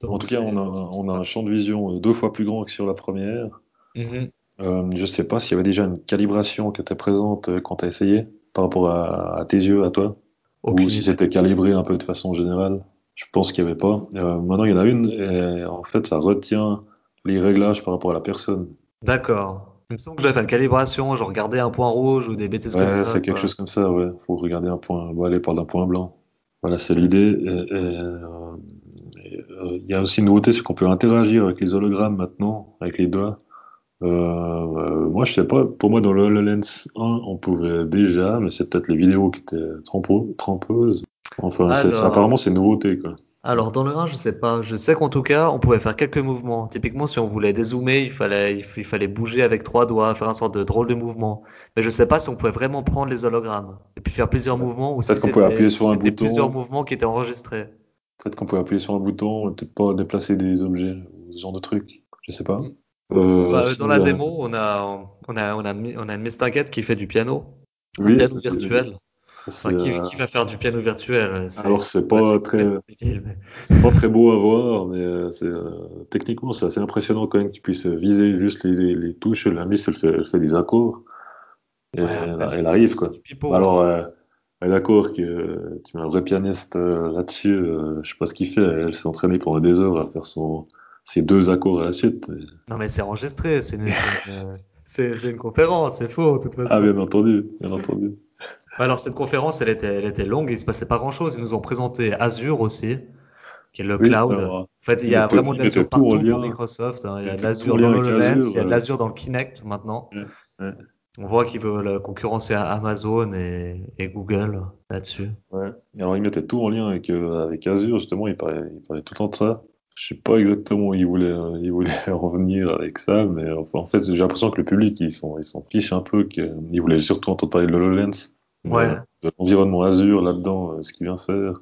Speaker 1: En tout cas, on a, on un champ de vision euh, deux fois plus grand que sur la première.
Speaker 2: Mhm.
Speaker 1: Euh, je sais pas s'il y avait déjà une calibration qui était présente quand tu as essayé par rapport à, à tes yeux, à toi, ou si c'était calibré un peu de façon générale. Je pense qu'il n'y avait pas. Euh, maintenant, il y en a une et en fait, ça retient les réglages par rapport à la personne.
Speaker 2: D'accord. Il me semble que j'avais fait une calibration, genre regarder un point rouge ou des bêtises comme ça,
Speaker 1: c'est quelque
Speaker 2: quoi.
Speaker 1: chose comme ça, ouais. Faut regarder un point. Bon, allez, parle d'un point blanc. Voilà, c'est l'idée. Euh, euh, il y a aussi une nouveauté, c'est qu'on peut interagir avec les hologrammes maintenant, avec les doigts. Euh, moi, je sais pas. Pour moi, dans le HoloLens 1, on pouvait déjà, mais c'est peut-être les vidéos qui étaient trompeuses. Enfin, c'est, c'est- apparemment,
Speaker 2: Alors,
Speaker 1: c'est une nouveauté, quoi.
Speaker 2: alors dans le 1, je sais pas. Je sais qu'en tout cas, on pouvait faire quelques mouvements. Typiquement, si on voulait dézoomer, il fallait, il, f- il fallait bouger avec trois doigts, faire un sorte de drôle de mouvement. Mais je sais pas si on pouvait vraiment prendre les hologrammes et puis faire plusieurs mouvements ou si
Speaker 1: Peut-être qu'on pouvait
Speaker 2: c'était,
Speaker 1: appuyer
Speaker 2: si
Speaker 1: sur un
Speaker 2: c'était plusieurs
Speaker 1: bouton.
Speaker 2: mouvements qui étaient enregistrés.
Speaker 1: Peut-être qu'on pouvait appuyer sur un bouton, et peut-être pas déplacer des objets, ou ce genre de trucs. Je sais pas.
Speaker 2: Mm.
Speaker 1: Euh,
Speaker 2: Bah, euh, dans
Speaker 1: sinon,
Speaker 2: la
Speaker 1: il y a...
Speaker 2: démo, on a, on a, on a, mis- on a une Miss Target qui fait du piano, un
Speaker 1: Oui,
Speaker 2: piano virtuel. Enfin, qui,
Speaker 1: euh,
Speaker 2: qui va faire du piano virtuel?
Speaker 1: Alors,
Speaker 2: C'est, ouais,
Speaker 1: pas très, pas beau à voir, mais euh, c'est, euh, techniquement, c'est assez impressionnant quand même qu'il puisse viser juste les, les, les touches. La miss, elle fait, elle fait des accords, et
Speaker 2: Ouais,
Speaker 1: elle, arrive, quoi.
Speaker 2: pipeau,
Speaker 1: Bah Alors,
Speaker 2: hein.
Speaker 1: euh, d'accord que euh, tu mets un vrai pianiste euh, là-dessus, euh, je sais pas ce qu'il fait. Elle s'est entraînée pendant des heures à faire son, ses deux accords à la suite.
Speaker 2: Non, mais c'est enregistré, c'est une, conférence, c'est faux, de toute
Speaker 1: Ah,
Speaker 2: façon.
Speaker 1: bien entendu, bien entendu.
Speaker 2: Bah, Alors, cette conférence, elle était, elle était longue, il se passait pas grand-chose. Ils nous ont présenté Azure aussi, qui est le
Speaker 1: Oui,
Speaker 2: cloud.
Speaker 1: alors,
Speaker 2: En fait, il y a vraiment de l'Azure partout pour Microsoft. hein. Il y a de l'Azure dans
Speaker 1: Azure.
Speaker 2: il y a de
Speaker 1: euh,
Speaker 2: l'Azure dans le Kinect maintenant.
Speaker 1: ouais, ouais.
Speaker 2: On voit qu'ils veulent concurrencer Amazon et, et Google là-dessus.
Speaker 1: Ouais. Alors, ils mettaient tout en lien avec, euh, avec Azure, justement, ils parlaient, ils parlaient tout le temps de ça. Je sais pas exactement où ils voulaient, euh, ils voulaient en venir avec ça, mais enfin, en fait, j'ai l'impression que le public, ils sont, ils s'en fichent un peu, qu'ils voulaient surtout entendre parler de l'HoloLens,
Speaker 2: Ouais.
Speaker 1: euh, de l'environnement Azure là-dedans, euh, ce qu'il vient faire.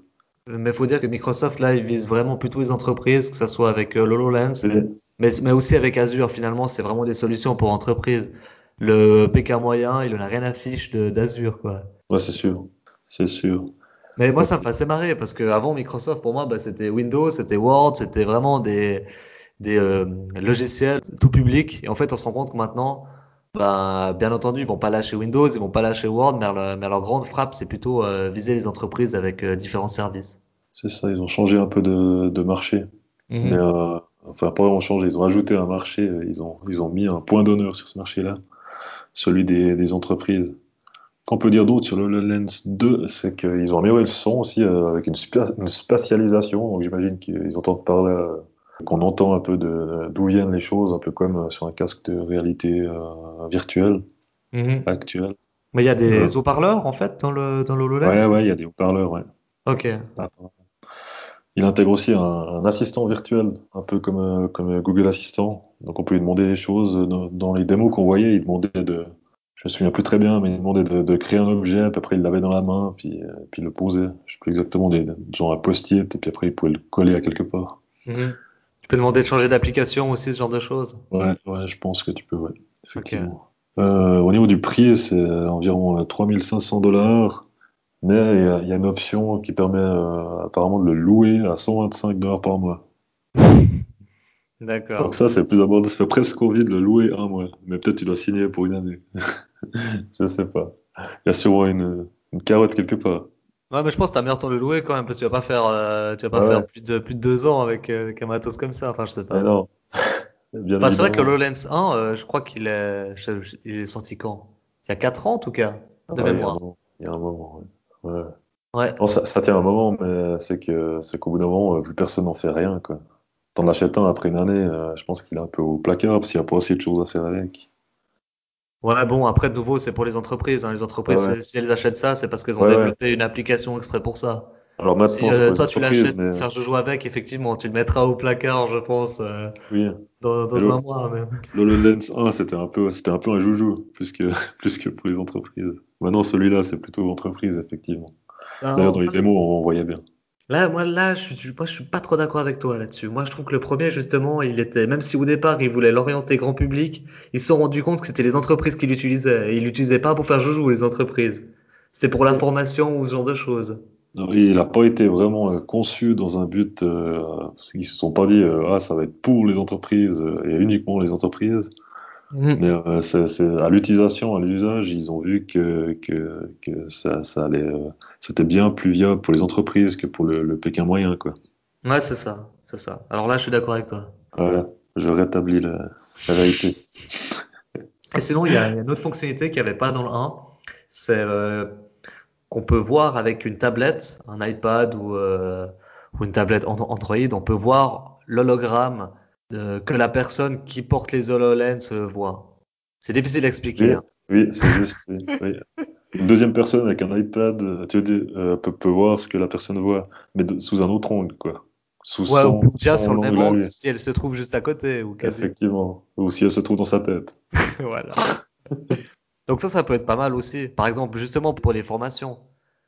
Speaker 2: Mais faut dire que Microsoft, là, ils visent vraiment plutôt les entreprises, que ça soit avec euh, l'HoloLens,
Speaker 1: Et-
Speaker 2: mais, mais aussi avec Azure. Finalement, c'est vraiment des solutions pour entreprises. Le PK moyen, il en a rien à fiche d'Azure, quoi.
Speaker 1: Ouais, c'est sûr. C'est sûr.
Speaker 2: Mais moi, ça me fait assez marrer parce que avant Microsoft, pour moi, bah, c'était Windows, c'était Word, c'était vraiment des, des euh, logiciels tout public. Et en fait, on se rend compte que maintenant, bah, bien entendu, ils vont pas lâcher Windows, ils vont pas lâcher Word, mais leur, mais leur grande frappe, c'est plutôt euh, viser les entreprises avec euh, différents services.
Speaker 1: C'est ça, ils ont changé un peu de, de marché. Mais, euh, enfin, pas vraiment changé, ils ont ajouté un marché, ils ont, ils ont mis un point d'honneur sur ce marché-là, celui des, des entreprises. Qu'on peut dire d'autre sur le HoloLens 2, c'est qu'ils ont amélioré le son aussi euh, avec une, spa- une spatialisation. Donc j'imagine qu'ils entendent par là, qu'on entend un peu d'où viennent les choses, un peu comme euh, sur un casque de réalité euh, virtuelle,
Speaker 2: Mhm.
Speaker 1: actuelle.
Speaker 2: Mais il y a des
Speaker 1: Ouais.
Speaker 2: haut-parleurs, en fait, dans le, dans le HoloLens?
Speaker 1: Ouais, ouais, il y a des haut-parleurs, ouais.
Speaker 2: Ok.
Speaker 1: Il intègre aussi un, un assistant virtuel, un peu comme, euh, comme Google Assistant. Donc on peut lui demander des choses. Dans, dans les démos qu'on voyait, il demandait de. Je me souviens plus très bien, mais il demandait de, de créer un objet, puis après il l'avait dans la main, puis, euh, puis il le posait. Je sais plus exactement, des, genre un post-it, et puis après il pouvait le coller à quelque part.
Speaker 2: Mhm. Tu peux demander de changer d'application aussi, ce genre de choses.
Speaker 1: Ouais, ouais, je pense que tu peux, ouais, effectivement. Euh, au niveau du prix, c'est environ euh, 3500 dollars, mais il y, a- il y a une option qui permet euh, apparemment de le louer à 125 dollars par mois.
Speaker 2: D'accord.
Speaker 1: Donc ça, c'est plus abordable. Ça fait presque envie de le louer un mois. Mais peut-être tu dois signer pour une année. Je sais pas. Il y a sûrement une, une carotte quelque part.
Speaker 2: Ouais, mais je pense que t'as meilleur temps de le louer quand même, parce que tu vas pas faire, euh, tu vas pas faire plus de, plus de deux ans avec, euh, avec un matos comme ça. Enfin, je sais pas.
Speaker 1: Mais non. Bien
Speaker 2: Enfin, c'est vrai que le
Speaker 1: évidemment.
Speaker 2: HoloLens 1, euh, je crois qu'il est, je- je- il est sorti quand? Il y a 4 ans, en tout cas, de
Speaker 1: Ouais, il y a un
Speaker 2: mémoire.
Speaker 1: moment. Il y a un moment, ouais. Ouais.
Speaker 2: Ouais.
Speaker 1: Non, ça, ça tient un moment, mais c'est que c'est qu'au bout d'un moment, euh, plus personne n'en fait rien, quoi. T'en achètes un après une année, euh, je pense qu'il est un peu au placard parce qu'il n'y a pas assez de choses à faire avec.
Speaker 2: Ouais, bon, après, de nouveau, c'est pour les entreprises, hein. Les entreprises,
Speaker 1: ouais.
Speaker 2: si elles achètent ça, c'est parce qu'elles ont
Speaker 1: Ouais, ouais.
Speaker 2: développé une application exprès pour ça.
Speaker 1: Alors maintenant,
Speaker 2: euh, toi, tu l'achètes
Speaker 1: mais
Speaker 2: faire joujou avec, effectivement, tu le mettras au placard, je pense, euh,
Speaker 1: oui.
Speaker 2: dans, un mois même.
Speaker 1: l'HoloLens 1, c'était un peu, c'était un peu un joujou, plus que, plus que pour les entreprises. Maintenant, celui-là, c'est plutôt entreprise, effectivement. D'ailleurs, dans les démos, on voyait bien.
Speaker 2: Là, moi, là, je, moi, je suis pas trop d'accord avec toi là-dessus. Moi, je trouve que le premier, justement, il était, même si au départ, il voulait l'orienter grand public, ils se sont rendus compte que c'était les entreprises qui l'utilisaient. Ils l'utilisaient pas pour faire joujou, les entreprises. C'était pour la formation ou ce genre de choses.
Speaker 1: Il n'a pas été vraiment euh, conçu dans un but. Euh, qu'ils se sont pas dit, euh, ah, ça va être pour les entreprises euh, et uniquement les entreprises. Mais euh, c'est, c'est- à l'utilisation, à l'usage, ils ont vu que, que, que ça, ça allait, euh, c'était bien plus viable pour les entreprises que pour le, le Pékin moyen, quoi.
Speaker 2: Ouais, c'est ça, c'est ça. Alors là, je suis d'accord avec toi.
Speaker 1: Voilà, je rétablis la, la vérité.
Speaker 2: Et sinon, il y a, il y a une autre fonctionnalité qu'il n'y avait pas dans le 1, c'est euh, qu'on peut voir avec une tablette, un iPad ou, euh, ou une tablette An- Android, on peut voir l'hologramme euh, que la personne qui porte les HoloLens voit. C'est difficile à expliquer.
Speaker 1: Oui,
Speaker 2: hein.
Speaker 1: oui, c'est juste. oui, oui. Une deuxième personne avec un iPad, euh, tu veux dire, euh, peut, peut voir ce que la personne voit, mais de- sous un autre angle, quoi. Sous
Speaker 2: Ouais, ou bien sur le même
Speaker 1: angle
Speaker 2: si elle se trouve juste à côté ou quasi.
Speaker 1: Effectivement. Ou si elle se trouve dans sa tête.
Speaker 2: Voilà. Donc ça, ça peut être pas mal aussi. Par exemple, justement pour les formations.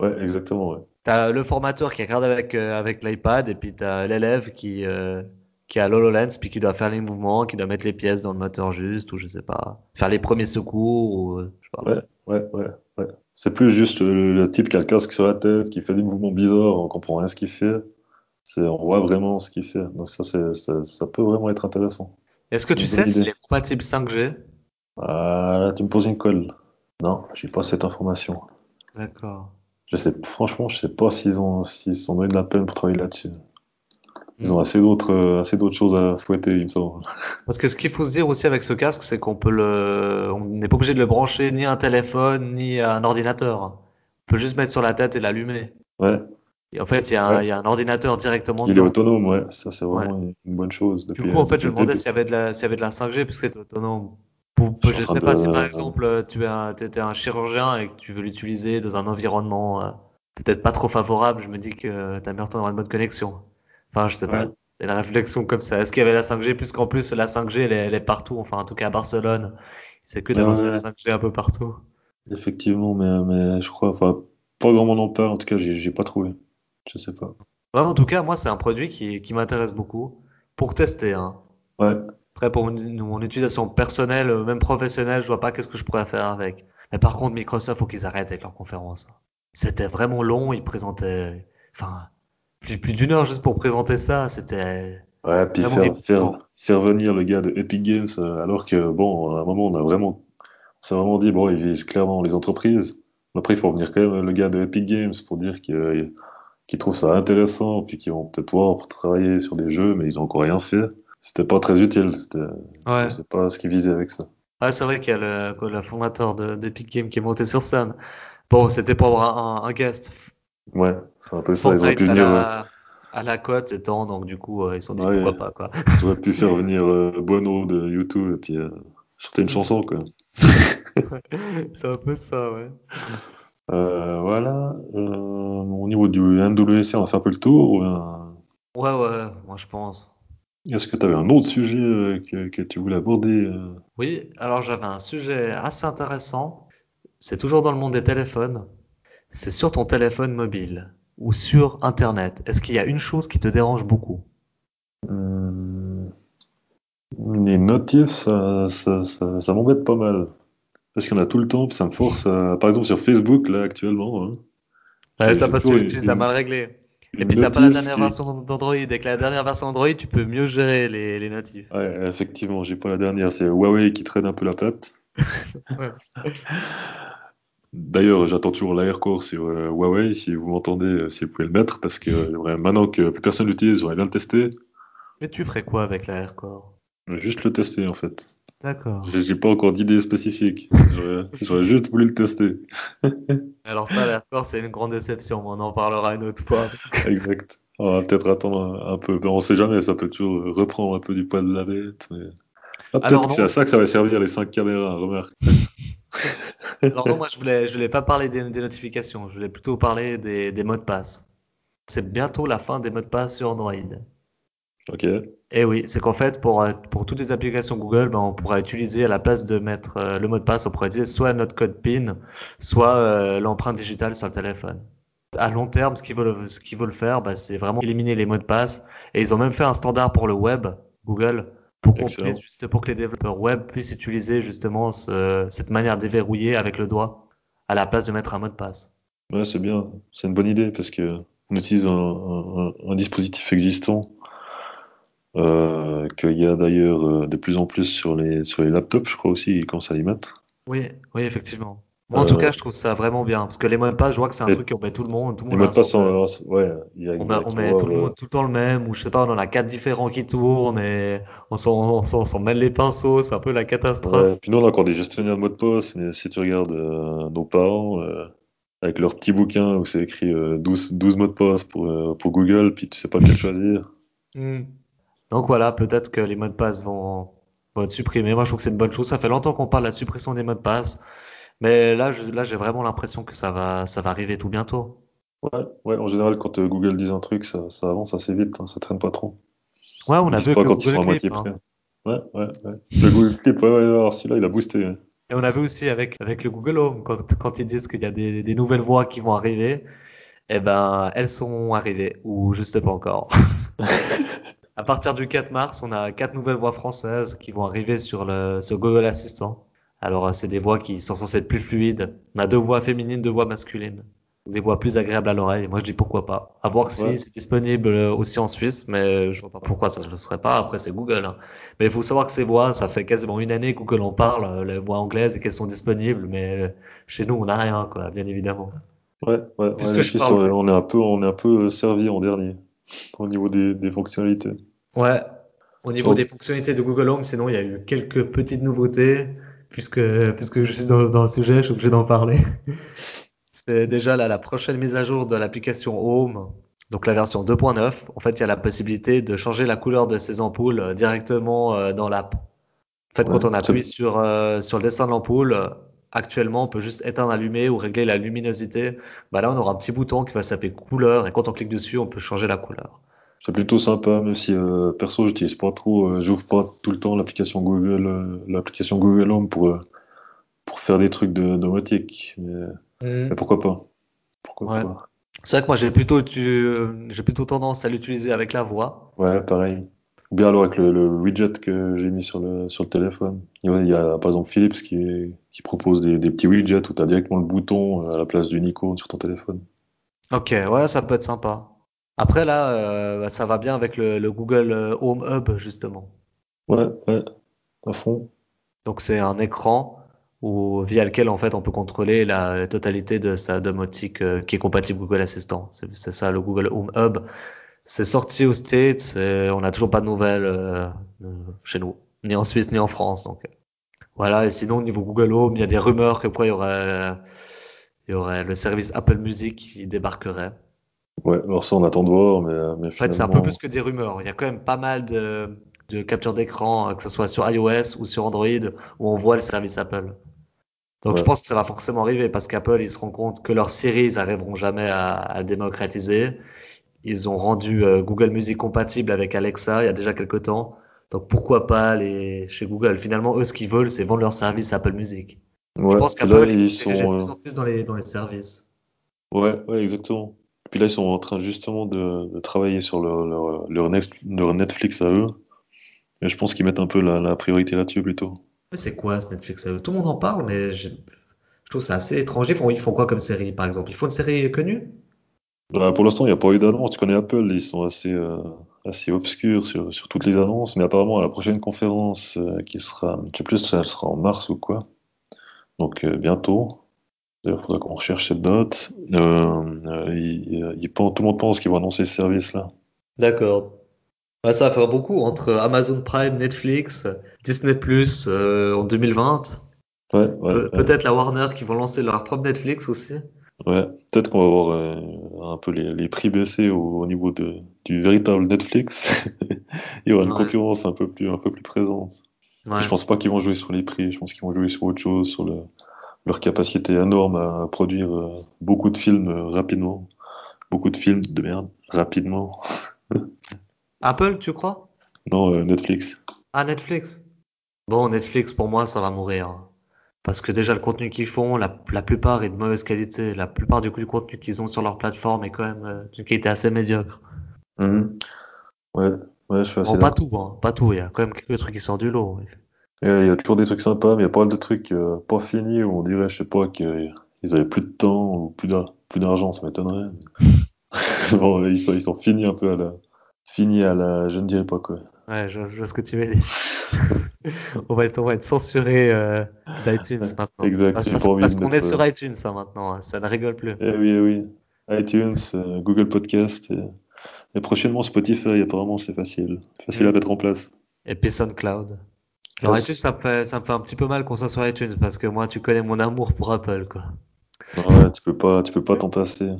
Speaker 1: Ouais, exactement, ouais.
Speaker 2: T'as le formateur qui regarde avec, euh, avec l'iPad et puis t'as l'élève qui, euh, qui a l'HoloLens puis qui doit faire les mouvements, qui doit mettre les pièces dans le moteur juste ou je sais pas, faire les premiers secours ou euh, je sais pas.
Speaker 1: Ouais, ouais, ouais, ouais. C'est plus juste le, le type qui a le casque sur la tête, qui fait des mouvements bizarres, on comprend rien ce qu'il fait. C'est, on voit vraiment ce qu'il fait. Donc ça, c'est, ça, ça peut vraiment être intéressant.
Speaker 2: Est-ce que tu sais s'il est compatible 5G?
Speaker 1: Ah, là, tu me poses une colle. Non, j'ai pas cette information.
Speaker 2: D'accord.
Speaker 1: Je sais, franchement, je sais pas s'ils ont, s'ils se sont donné de la peine pour travailler là-dessus. Ils ont assez d'autres, euh, assez d'autres choses à fouetter, il me semble.
Speaker 2: Parce que ce qu'il faut se dire aussi avec ce casque, c'est qu'on peut le, on n'est pas obligé de le brancher ni à un téléphone ni à un ordinateur. On peut juste mettre sur la tête et l'allumer.
Speaker 1: Ouais,
Speaker 2: Et en fait, il y a un,
Speaker 1: Ouais.
Speaker 2: il y a un ordinateur directement
Speaker 1: il est autonome, ouais. Ça, c'est vraiment une, une bonne chose.
Speaker 2: Du coup, en fait, je me demandais s'il y avait de la, s'il y avait de la 5G puisque c'est autonome. Pour-
Speaker 1: Je
Speaker 2: je sais pas
Speaker 1: de-
Speaker 2: si par exemple tu es un, t'étais un chirurgien et que tu veux l'utiliser dans un environnement euh, peut-être pas trop favorable, je me dis que t'as bien d'avoir une bonne connexion. Enfin, je sais pas.
Speaker 1: Ouais.
Speaker 2: C'est une réflexion comme ça. Est-ce qu'il y avait la 5G puisqu'en plus la 5G elle est, elle est partout, enfin en tout cas à Barcelone, c'est que d'avancer
Speaker 1: Ouais.
Speaker 2: la 5G un peu partout.
Speaker 1: Effectivement, mais, mais je crois, enfin, pas grand monde en parle, en tout cas, j'ai pas trouvé. Je sais pas.
Speaker 2: Ouais, en tout cas, moi c'est un produit qui, qui m'intéresse beaucoup pour tester. Hein.
Speaker 1: Ouais,
Speaker 2: Après, pour mon, mon utilisation personnelle, euh, même professionnelle, je vois pas qu'est-ce que je pourrais faire avec. Mais par contre, Microsoft, faut qu'ils arrêtent avec leurs conférences. C'était vraiment long, ils présentaient, enfin, plus, plus d'une heure juste pour présenter ça, c'était,
Speaker 1: Ouais, puis faire, faire, faire venir le gars de Epic Games, euh, alors que, bon, à un moment, on a vraiment, on s'est vraiment dit, bon, ils visent clairement les entreprises. Après, il faut venir quand même le gars de Epic Games pour dire qu'il qu'ils trouvent ça intéressant, puis qu'ils vont peut-être voir pour travailler sur des jeux, mais ils ont encore rien fait. C'était pas très utile, c'était,
Speaker 2: ouais.
Speaker 1: je sais pas ce qu'ils visaient avec ça.
Speaker 2: Ouais, c'est vrai qu'il y a le, le fondateur de, d'Epic Games qui est monté sur scène. Bon, c'était pour avoir un, un guest.
Speaker 1: Ouais, c'est un peu ça, ils
Speaker 2: Fortnite
Speaker 1: pu venir, euh,
Speaker 2: à la cote étant, donc du coup, euh, ils sont dit
Speaker 1: Ouais.
Speaker 2: pourquoi pas, quoi.
Speaker 1: ils auraient pu faire venir euh, Bono de YouTube, et puis euh, chanter une chanson, quoi.
Speaker 2: c'est un peu ça, ouais.
Speaker 1: Euh, voilà. Au niveau du MWC, on a fait un peu le tour. ou,
Speaker 2: Ouais, ouais, moi je pense.
Speaker 1: Est-ce que tu avais un autre sujet euh, que, que tu voulais aborder euh?
Speaker 2: Oui, alors j'avais un sujet assez intéressant. C'est toujours dans le monde des téléphones. C'est sur ton téléphone mobile ou sur Internet. Est-ce qu'il y a une chose qui te dérange beaucoup?
Speaker 1: Hum, Les notifs, ça, ça, ça, ça m'embête pas mal. Parce qu'il y en a tout le temps, ça me force à... Par exemple, sur Facebook, là, actuellement, hein,
Speaker 2: Ouais, ça parce
Speaker 1: toujours
Speaker 2: que
Speaker 1: une-
Speaker 2: tu mal réglés. Et puis t'as pas la dernière
Speaker 1: qui-
Speaker 2: version d'Android. Avec la dernière version Android, tu peux mieux gérer les, les notifs.
Speaker 1: Ouais, effectivement, j'ai pas la dernière. C'est Huawei qui traîne un peu la patte.
Speaker 2: Ouais.
Speaker 1: D'ailleurs, j'attends toujours l'AirCore sur euh, Huawei. Si vous m'entendez, euh, si vous pouvez le mettre, parce que euh, maintenant que plus personne l'utilise, j'aimerais bien le tester.
Speaker 2: Mais tu ferais quoi avec la AirCore?
Speaker 1: Je vais Juste le tester, en fait.
Speaker 2: D'accord.
Speaker 1: J'ai pas encore d'idée spécifique. J'aurais juste voulu le tester.
Speaker 2: Alors ça, l'AirCore, c'est une grande déception. On en parlera une autre fois.
Speaker 1: Exact. On va peut-être attendre un, un peu. On sait jamais, ça peut toujours reprendre un peu du poids de la bête. Mais... Ah, peut-être que c'est à ça que ça va servir les 5 caméras, remarque.
Speaker 2: Alors non, moi je voulais, je voulais pas parler des, des notifications. Je voulais plutôt parler des, des mots de passe. C'est bientôt la fin des mots de passe sur Android.
Speaker 1: Ok.
Speaker 2: Et oui, c'est qu'en fait, pour, pour toutes les applications Google, ben, on pourra utiliser, à la place de mettre euh, le mot de passe, on pourra utiliser soit notre code PIN, soit euh, l'empreinte digitale sur le téléphone. À long terme, ce qu'ils veulent, ce qu'ils veulent faire, ben, c'est vraiment éliminer les mots de passe. Et ils ont même fait un standard pour le web, Google, pour qu'on puisse, juste pour que les développeurs web puissent utiliser justement ce- cette manière déverrouillée avec le doigt, à la place de mettre un mot de passe.
Speaker 1: Ouais, c'est bien. C'est une bonne idée parce que on utilise un, un- un dispositif existant euh, qu'il y a d'ailleurs euh, de plus en plus sur les, sur les laptops, je crois aussi, ils commencent à y mettre.
Speaker 2: Oui, oui, effectivement. Moi, en tout
Speaker 1: Euh,
Speaker 2: cas, je trouve ça vraiment bien, parce que les mots de passe, je vois que c'est un
Speaker 1: et-
Speaker 2: truc qui met tout le monde, tout le
Speaker 1: Les
Speaker 2: monde
Speaker 1: mots
Speaker 2: a
Speaker 1: de passe
Speaker 2: un
Speaker 1: sont, ouais, il y a,
Speaker 2: On, met,
Speaker 1: a
Speaker 2: on tout le
Speaker 1: euh,
Speaker 2: monde tout le temps le même, ou je sais pas, on en a quatre différents qui tournent et on s'en, on on mêle les pinceaux, c'est un peu la catastrophe.
Speaker 1: Ouais, puis nous, on a encore des gestionnaires de mots de passe, mais si tu regardes euh, nos parents, euh, avec leur petit bouquin où c'est écrit euh, 12, 12 mots de passe pour, euh, pour Google, puis tu sais pas lequel choisir.
Speaker 2: Hmm. Donc voilà, peut-être que les mots de passe vont, vont être supprimés. Moi, je trouve que c'est une bonne chose. Ça fait longtemps qu'on parle de la suppression des mots de passe, mais là, je, là, j'ai vraiment l'impression que ça va, ça va arriver tout bientôt.
Speaker 1: Ouais, ouais, en général, quand euh, Google dit un truc, ça, ça avance assez vite, hein, ça traîne pas trop.
Speaker 2: Ouais, on a vu
Speaker 1: pas
Speaker 2: le
Speaker 1: quand ils sont à
Speaker 2: Google
Speaker 1: moitié
Speaker 2: Clip, hein.
Speaker 1: prêts. Ouais, ouais, ouais. Le Google Clip, ouais, ouais, alors celui-là, il a boosté.
Speaker 2: Et on a vu aussi avec, avec le Google Home, quand, quand ils disent qu'il y a des, des nouvelles voix qui vont arriver, eh ben, elles sont arrivées, ou juste pas encore. À partir du 4 mars, on a quatre nouvelles voix françaises qui vont arriver sur le sur Google Assistant. Alors, euh, c'est des voix qui sont censées être plus fluides. On a deux voix féminines, deux voix masculines. Des voix plus agréables à l'oreille. Moi, je dis pourquoi pas. À voir si
Speaker 1: Ouais.
Speaker 2: c'est disponible euh, aussi en Suisse, mais je vois pas pourquoi ça ne le serait pas. Après, c'est Google. hein. Mais il faut savoir que ces voix, ça fait quasiment une année que Google en parle, euh, les voix anglaises, et qu'elles sont disponibles. Mais euh, chez nous, on n'a rien, quoi, bien évidemment.
Speaker 1: Ouais, ouais,
Speaker 2: Puisque
Speaker 1: ouais,
Speaker 2: je parle-
Speaker 1: on on est un peu, on est un peu servi en dernier au niveau des, des fonctionnalités.
Speaker 2: Ouais, au niveau
Speaker 1: Oh.
Speaker 2: des fonctionnalités de Google Home, sinon il y a eu quelques petites nouveautés, puisque, puisque je suis dans, dans le sujet, je suis obligé d'en parler. C'est déjà là, la prochaine mise à jour de l'application Home, donc la version 2.9. En fait, il y a la possibilité de changer la couleur de ces ampoules euh, directement euh, dans l'app. En fait,
Speaker 1: Ouais,
Speaker 2: quand on appuie sur, euh, sur le dessin de l'ampoule, actuellement, on peut juste éteindre, allumer ou régler la luminosité. Bah là, on aura un petit bouton qui va s'appeler couleur, et quand on clique dessus, on peut changer la couleur.
Speaker 1: C'est plutôt sympa, même si euh, perso, j'utilise pas trop, euh, j'ouvre pas tout le temps l'application Google, euh, l'application Google Home pour, euh, pour faire des trucs de domotique. Mais, mais pourquoi pas? Pourquoi
Speaker 2: Ouais.
Speaker 1: pas?
Speaker 2: C'est vrai que moi j'ai plutôt euh, j'ai plutôt tendance à l'utiliser avec la voix.
Speaker 1: Ouais, pareil. Ou bien alors avec le, le widget que j'ai mis sur le, sur le téléphone. Il y a, par exemple Philips qui, qui propose des, des petits widgets où tu as directement le bouton à la place d'une icône sur ton téléphone.
Speaker 2: Ok, ouais, ça peut être sympa. Après, là, euh, ça va bien avec le, le Google euh, Home Hub, justement.
Speaker 1: Ouais, ouais, à fond.
Speaker 2: Donc, c'est un écran où, via lequel, en fait, on peut contrôler la, totalité de sa domotique euh, qui est compatible Google Assistant. C'est c'est ça, le Google Home Hub. C'est sorti aux States et on n'a toujours pas de nouvelles euh, euh, chez nous, ni en Suisse, ni en France. Donc, euh, voilà. Et sinon, au niveau Google Home, il y a des rumeurs que quoi, il y aurait, il y aurait le service Apple Music qui débarquerait.
Speaker 1: Ouais, alors ça on attend de voir, mais, euh, mais
Speaker 2: En fait, c'est un peu plus que des rumeurs. Il y a quand même pas mal de, de captures d'écran, euh, que ce soit sur iOS ou sur Android, où on voit le service Apple. Donc, je pense que ça va forcément arriver parce qu'Apple, ils se rendent compte que leurs séries, ils arriveront jamais à, à démocratiser. Ils ont rendu euh, Google Music compatible avec Alexa il y a déjà quelques temps. Donc, pourquoi pas aller chez Google? Finalement, eux, ce qu'ils veulent, c'est vendre leur service Apple Music. Je pense qu'Apple, ils diriger de
Speaker 1: sont,
Speaker 2: plus en plus dans les, dans les services.
Speaker 1: ouais, ouais, exactement. Puis là ils sont en train justement de, de travailler sur leur, leur, leur, Next- leur Netflix à eux. Et je pense qu'ils mettent un peu la, la priorité là-dessus plutôt.
Speaker 2: Mais c'est quoi ce Netflix? à eux? Tout le monde en parle, mais je trouve ça assez étrange. Ils font, ils font quoi comme série, par exemple? Ils font une série connue?
Speaker 1: Bah, pour l'instant, il n'y a pas eu d'annonce. Tu connais Apple, ils sont assez, euh, assez obscurs sur, sur toutes les annonces. Mais apparemment, à la prochaine conférence, euh, qui sera, je sais plus si elle sera en mars ou quoi. Donc, euh, bientôt. D'ailleurs, il faudra qu'on recherche cette date. Euh, euh, il- il pense- tout le monde pense qu'ils vont annoncer ce service-là.
Speaker 2: D'accord. Ouais, ça va faire beaucoup entre Amazon Prime, Netflix, Disney Plus euh, en 2020.
Speaker 1: Ouais, ouais,
Speaker 2: Pe-
Speaker 1: ouais.
Speaker 2: peut-être la Warner qui vont lancer leur propre Netflix aussi.
Speaker 1: Ouais. Peut-être qu'on va voir euh, un peu les, les prix baisser au, au niveau de, du véritable Netflix. Il y aura une concurrence un peu plus, un peu plus présente. Je pense pas qu'ils vont jouer sur les prix, je pense qu'ils vont jouer sur autre chose, sur le, leur capacité énorme à produire euh, beaucoup de films euh, rapidement. Beaucoup de films de merde, rapidement.
Speaker 2: Apple, tu crois?
Speaker 1: Non, euh, Netflix.
Speaker 2: Ah, Netflix. Bon, Netflix, pour moi, ça va mourir. Parce que déjà, le contenu qu'ils font, la, la plupart est de mauvaise qualité. La plupart du, coup, du contenu qu'ils ont sur leur plateforme est quand même d'une qualité assez médiocre.
Speaker 1: Mhm. Ouais, ouais, je suis assez
Speaker 2: Bon, pas tout, hein, pas tout. Il y a quand même quelques trucs qui sortent du lot.
Speaker 1: Et Il y a toujours des trucs sympas, mais il y a pas mal de trucs euh, pas finis où on dirait, je sais pas, qu'ils avaient plus de temps ou plus d'ar- plus d'argent, ça m'étonnerait. Bon, ils sont, ils sont finis un peu à la, finis à la, je ne dirais pas quoi.
Speaker 2: Ouais, je, vois- je vois ce que tu veux dire. On va être, on va être censuré euh, d'iTunes maintenant.
Speaker 1: Exact,
Speaker 2: Parce,
Speaker 1: j'ai
Speaker 2: parce-
Speaker 1: pas envie
Speaker 2: parce
Speaker 1: de
Speaker 2: qu'on
Speaker 1: mettre,
Speaker 2: est sur
Speaker 1: euh,
Speaker 2: iTunes, ça maintenant. hein, Ça ne rigole plus.
Speaker 1: Eh oui, eh oui. iTunes, euh, Google Podcast, et, et prochainement Spotify, apparemment c'est facile. Facile à
Speaker 2: Mm.
Speaker 1: mettre en place.
Speaker 2: Et puis SoundCloud. Alors iTunes, ça me fait, ça me fait un petit peu mal qu'on soit sur iTunes parce que moi, tu connais mon amour pour Apple, quoi.
Speaker 1: Ouais, tu peux pas, tu peux pas t'en passer.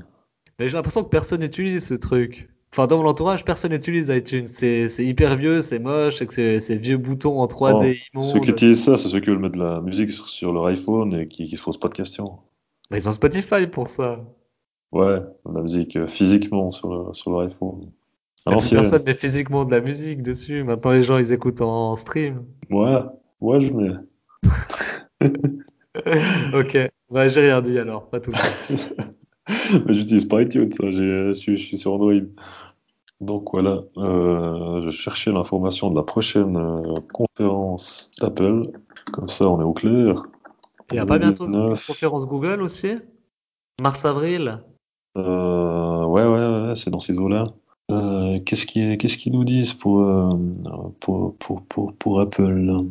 Speaker 2: Mais j'ai l'impression que personne n'utilise ce truc. Enfin, dans mon entourage, personne n'utilise iTunes. C'est, c'est hyper vieux, c'est moche, c'est, c'est vieux boutons en 3D
Speaker 1: Oh, ceux qui utilisent ça, c'est ceux qui veulent mettre de la musique sur, sur leur iPhone et qui, qui se posent pas de questions.
Speaker 2: Mais ils ont Spotify pour ça.
Speaker 1: Ouais, la musique euh, physiquement sur, le- sur leur iPhone.
Speaker 2: Plus
Speaker 1: l'ancienne.
Speaker 2: personne met physiquement de la musique dessus. Maintenant, les gens, ils écoutent en stream.
Speaker 1: Ouais, ouais, je mets.
Speaker 2: Ok, j'ai rien dit alors, pas tout
Speaker 1: j'utilise pas iTunes, j'ai- je suis, sur Android. Donc voilà, euh, je cherchais l'information de la prochaine euh, conférence d'Apple. Comme ça, on est au clair.
Speaker 2: Il n'y a pas bientôt une
Speaker 1: 2019.
Speaker 2: conférence Google aussi? Mars-avril?
Speaker 1: Euh, ouais, ouais, ouais, c'est dans ces eaux-là. Euh, qu'est-ce qu'ils qu'est-ce qu'ils nous disent pour, euh, pour, pour, pour, pour Apple?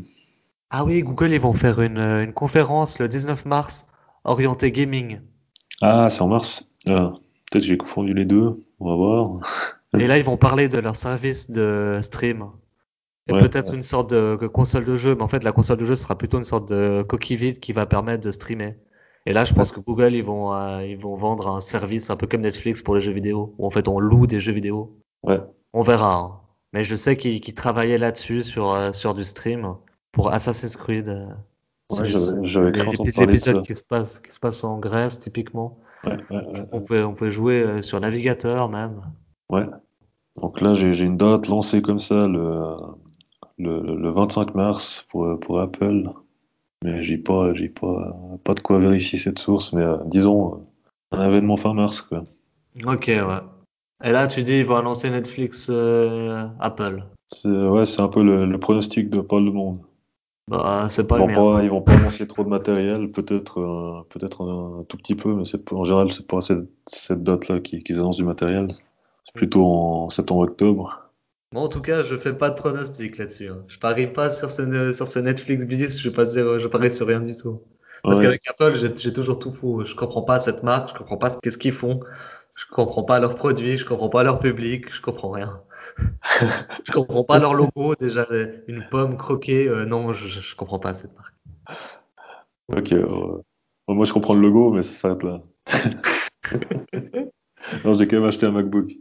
Speaker 2: Ah oui, Google, ils vont faire une, euh, une conférence le 19 mars orientée gaming.
Speaker 1: Ah, c'est en mars. Ah, peut-être que j'ai confondu les deux. On va voir.
Speaker 2: Et là, ils vont parler de leur service de stream. Et
Speaker 1: Ouais,
Speaker 2: peut-être une sorte de console de jeu, mais en fait, la console de jeu sera plutôt une sorte de coquille vide qui va permettre de streamer. Et là, je pense que Google, ils vont, euh, ils vont vendre un service un peu comme Netflix pour les jeux vidéo, où en fait, on loue des jeux vidéo.
Speaker 1: Ouais.
Speaker 2: On verra. hein. Mais je sais qu'ils travaillaient là-dessus, sur, euh, sur du stream, pour Assassin's Creed. euh,
Speaker 1: Ouais,
Speaker 2: L'épisode qui se passe, qui se passe en Grèce, typiquement.
Speaker 1: Ouais.
Speaker 2: On peut, on peut jouer euh, sur navigateur même.
Speaker 1: Ouais. Donc là, j'ai j'ai une date lancée comme ça le, le, le 25 mars pour, pour Apple. Mais j'ai pas, j'ai pas, pas de quoi vérifier cette source. Mais euh, disons, euh, un événement fin mars, quoi.
Speaker 2: Ok, ouais. Et là, tu dis, ils vont annoncer Netflix euh, Apple.
Speaker 1: C'est ouais, c'est un peu le, le pronostic de pas le monde.
Speaker 2: Bah, c'est
Speaker 1: Ils
Speaker 2: pas le
Speaker 1: vont pas, ils vont pas annoncer trop de matériel, peut-être peut-être un, tout petit peu, mais c'est en général c'est pas cette, cette date-là qu'ils qu'ils annoncent du matériel. C'est plutôt en septembre-octobre.
Speaker 2: Moi, en tout cas, je fais pas de pronostic là-dessus. hein. Je parie pas sur ce, sur ce Netflix bis, je, passe je parie sur rien du tout. Parce
Speaker 1: Ouais.
Speaker 2: qu'avec Apple, j'ai j'ai toujours tout faux. Je comprends pas cette marque, je comprends pas ce qu'est-ce qu'ils font, je comprends pas leurs produits, je comprends pas leur public, je comprends rien. Je comprends pas leur logo, déjà une pomme croquée, euh, non, je, je je comprends pas cette marque.
Speaker 1: Ok. euh, moi je comprends le logo, mais ça s'arrête là. Non, j'ai quand même acheté un MacBook.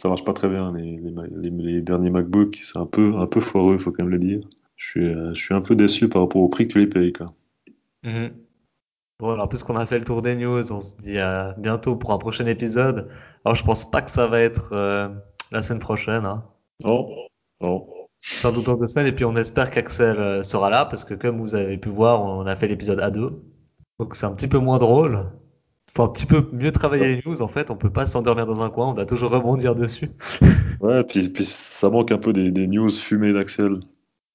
Speaker 1: Ça marche pas très bien les, derniers MacBooks, c'est un peu un peu foireux, faut quand même le dire. Je suis euh, je suis un peu déçu par rapport au prix que tu les payes quoi.
Speaker 2: Mhm. Bon, alors, puisqu'on a fait le tour des news, on se dit à bientôt pour un prochain épisode. Alors, je pense pas que ça va être euh, la semaine prochaine, hein.
Speaker 1: Non, non.
Speaker 2: Sans doute dans deux semaines, et puis on espère qu'Axel euh, sera là, parce que comme vous avez pu voir, on a fait l'épisode A2. Donc c'est un petit peu moins drôle. Faut un petit peu mieux travailler les news, en fait. On peut pas s'endormir dans un coin, on doit toujours rebondir dessus.
Speaker 1: Ouais, puis, puis ça manque un peu des, des news fumées d'Axel.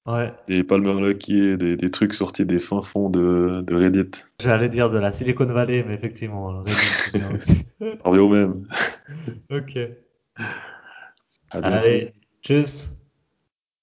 Speaker 2: Ouais.
Speaker 1: Des Palmer Lucky, des, des trucs sortis des fins fonds de, de Reddit.
Speaker 2: J'allais dire de la Silicon Valley, mais effectivement, Reddit.
Speaker 1: Revient au même.
Speaker 2: Ok.
Speaker 1: Bientôt.
Speaker 2: Allez, tchuss.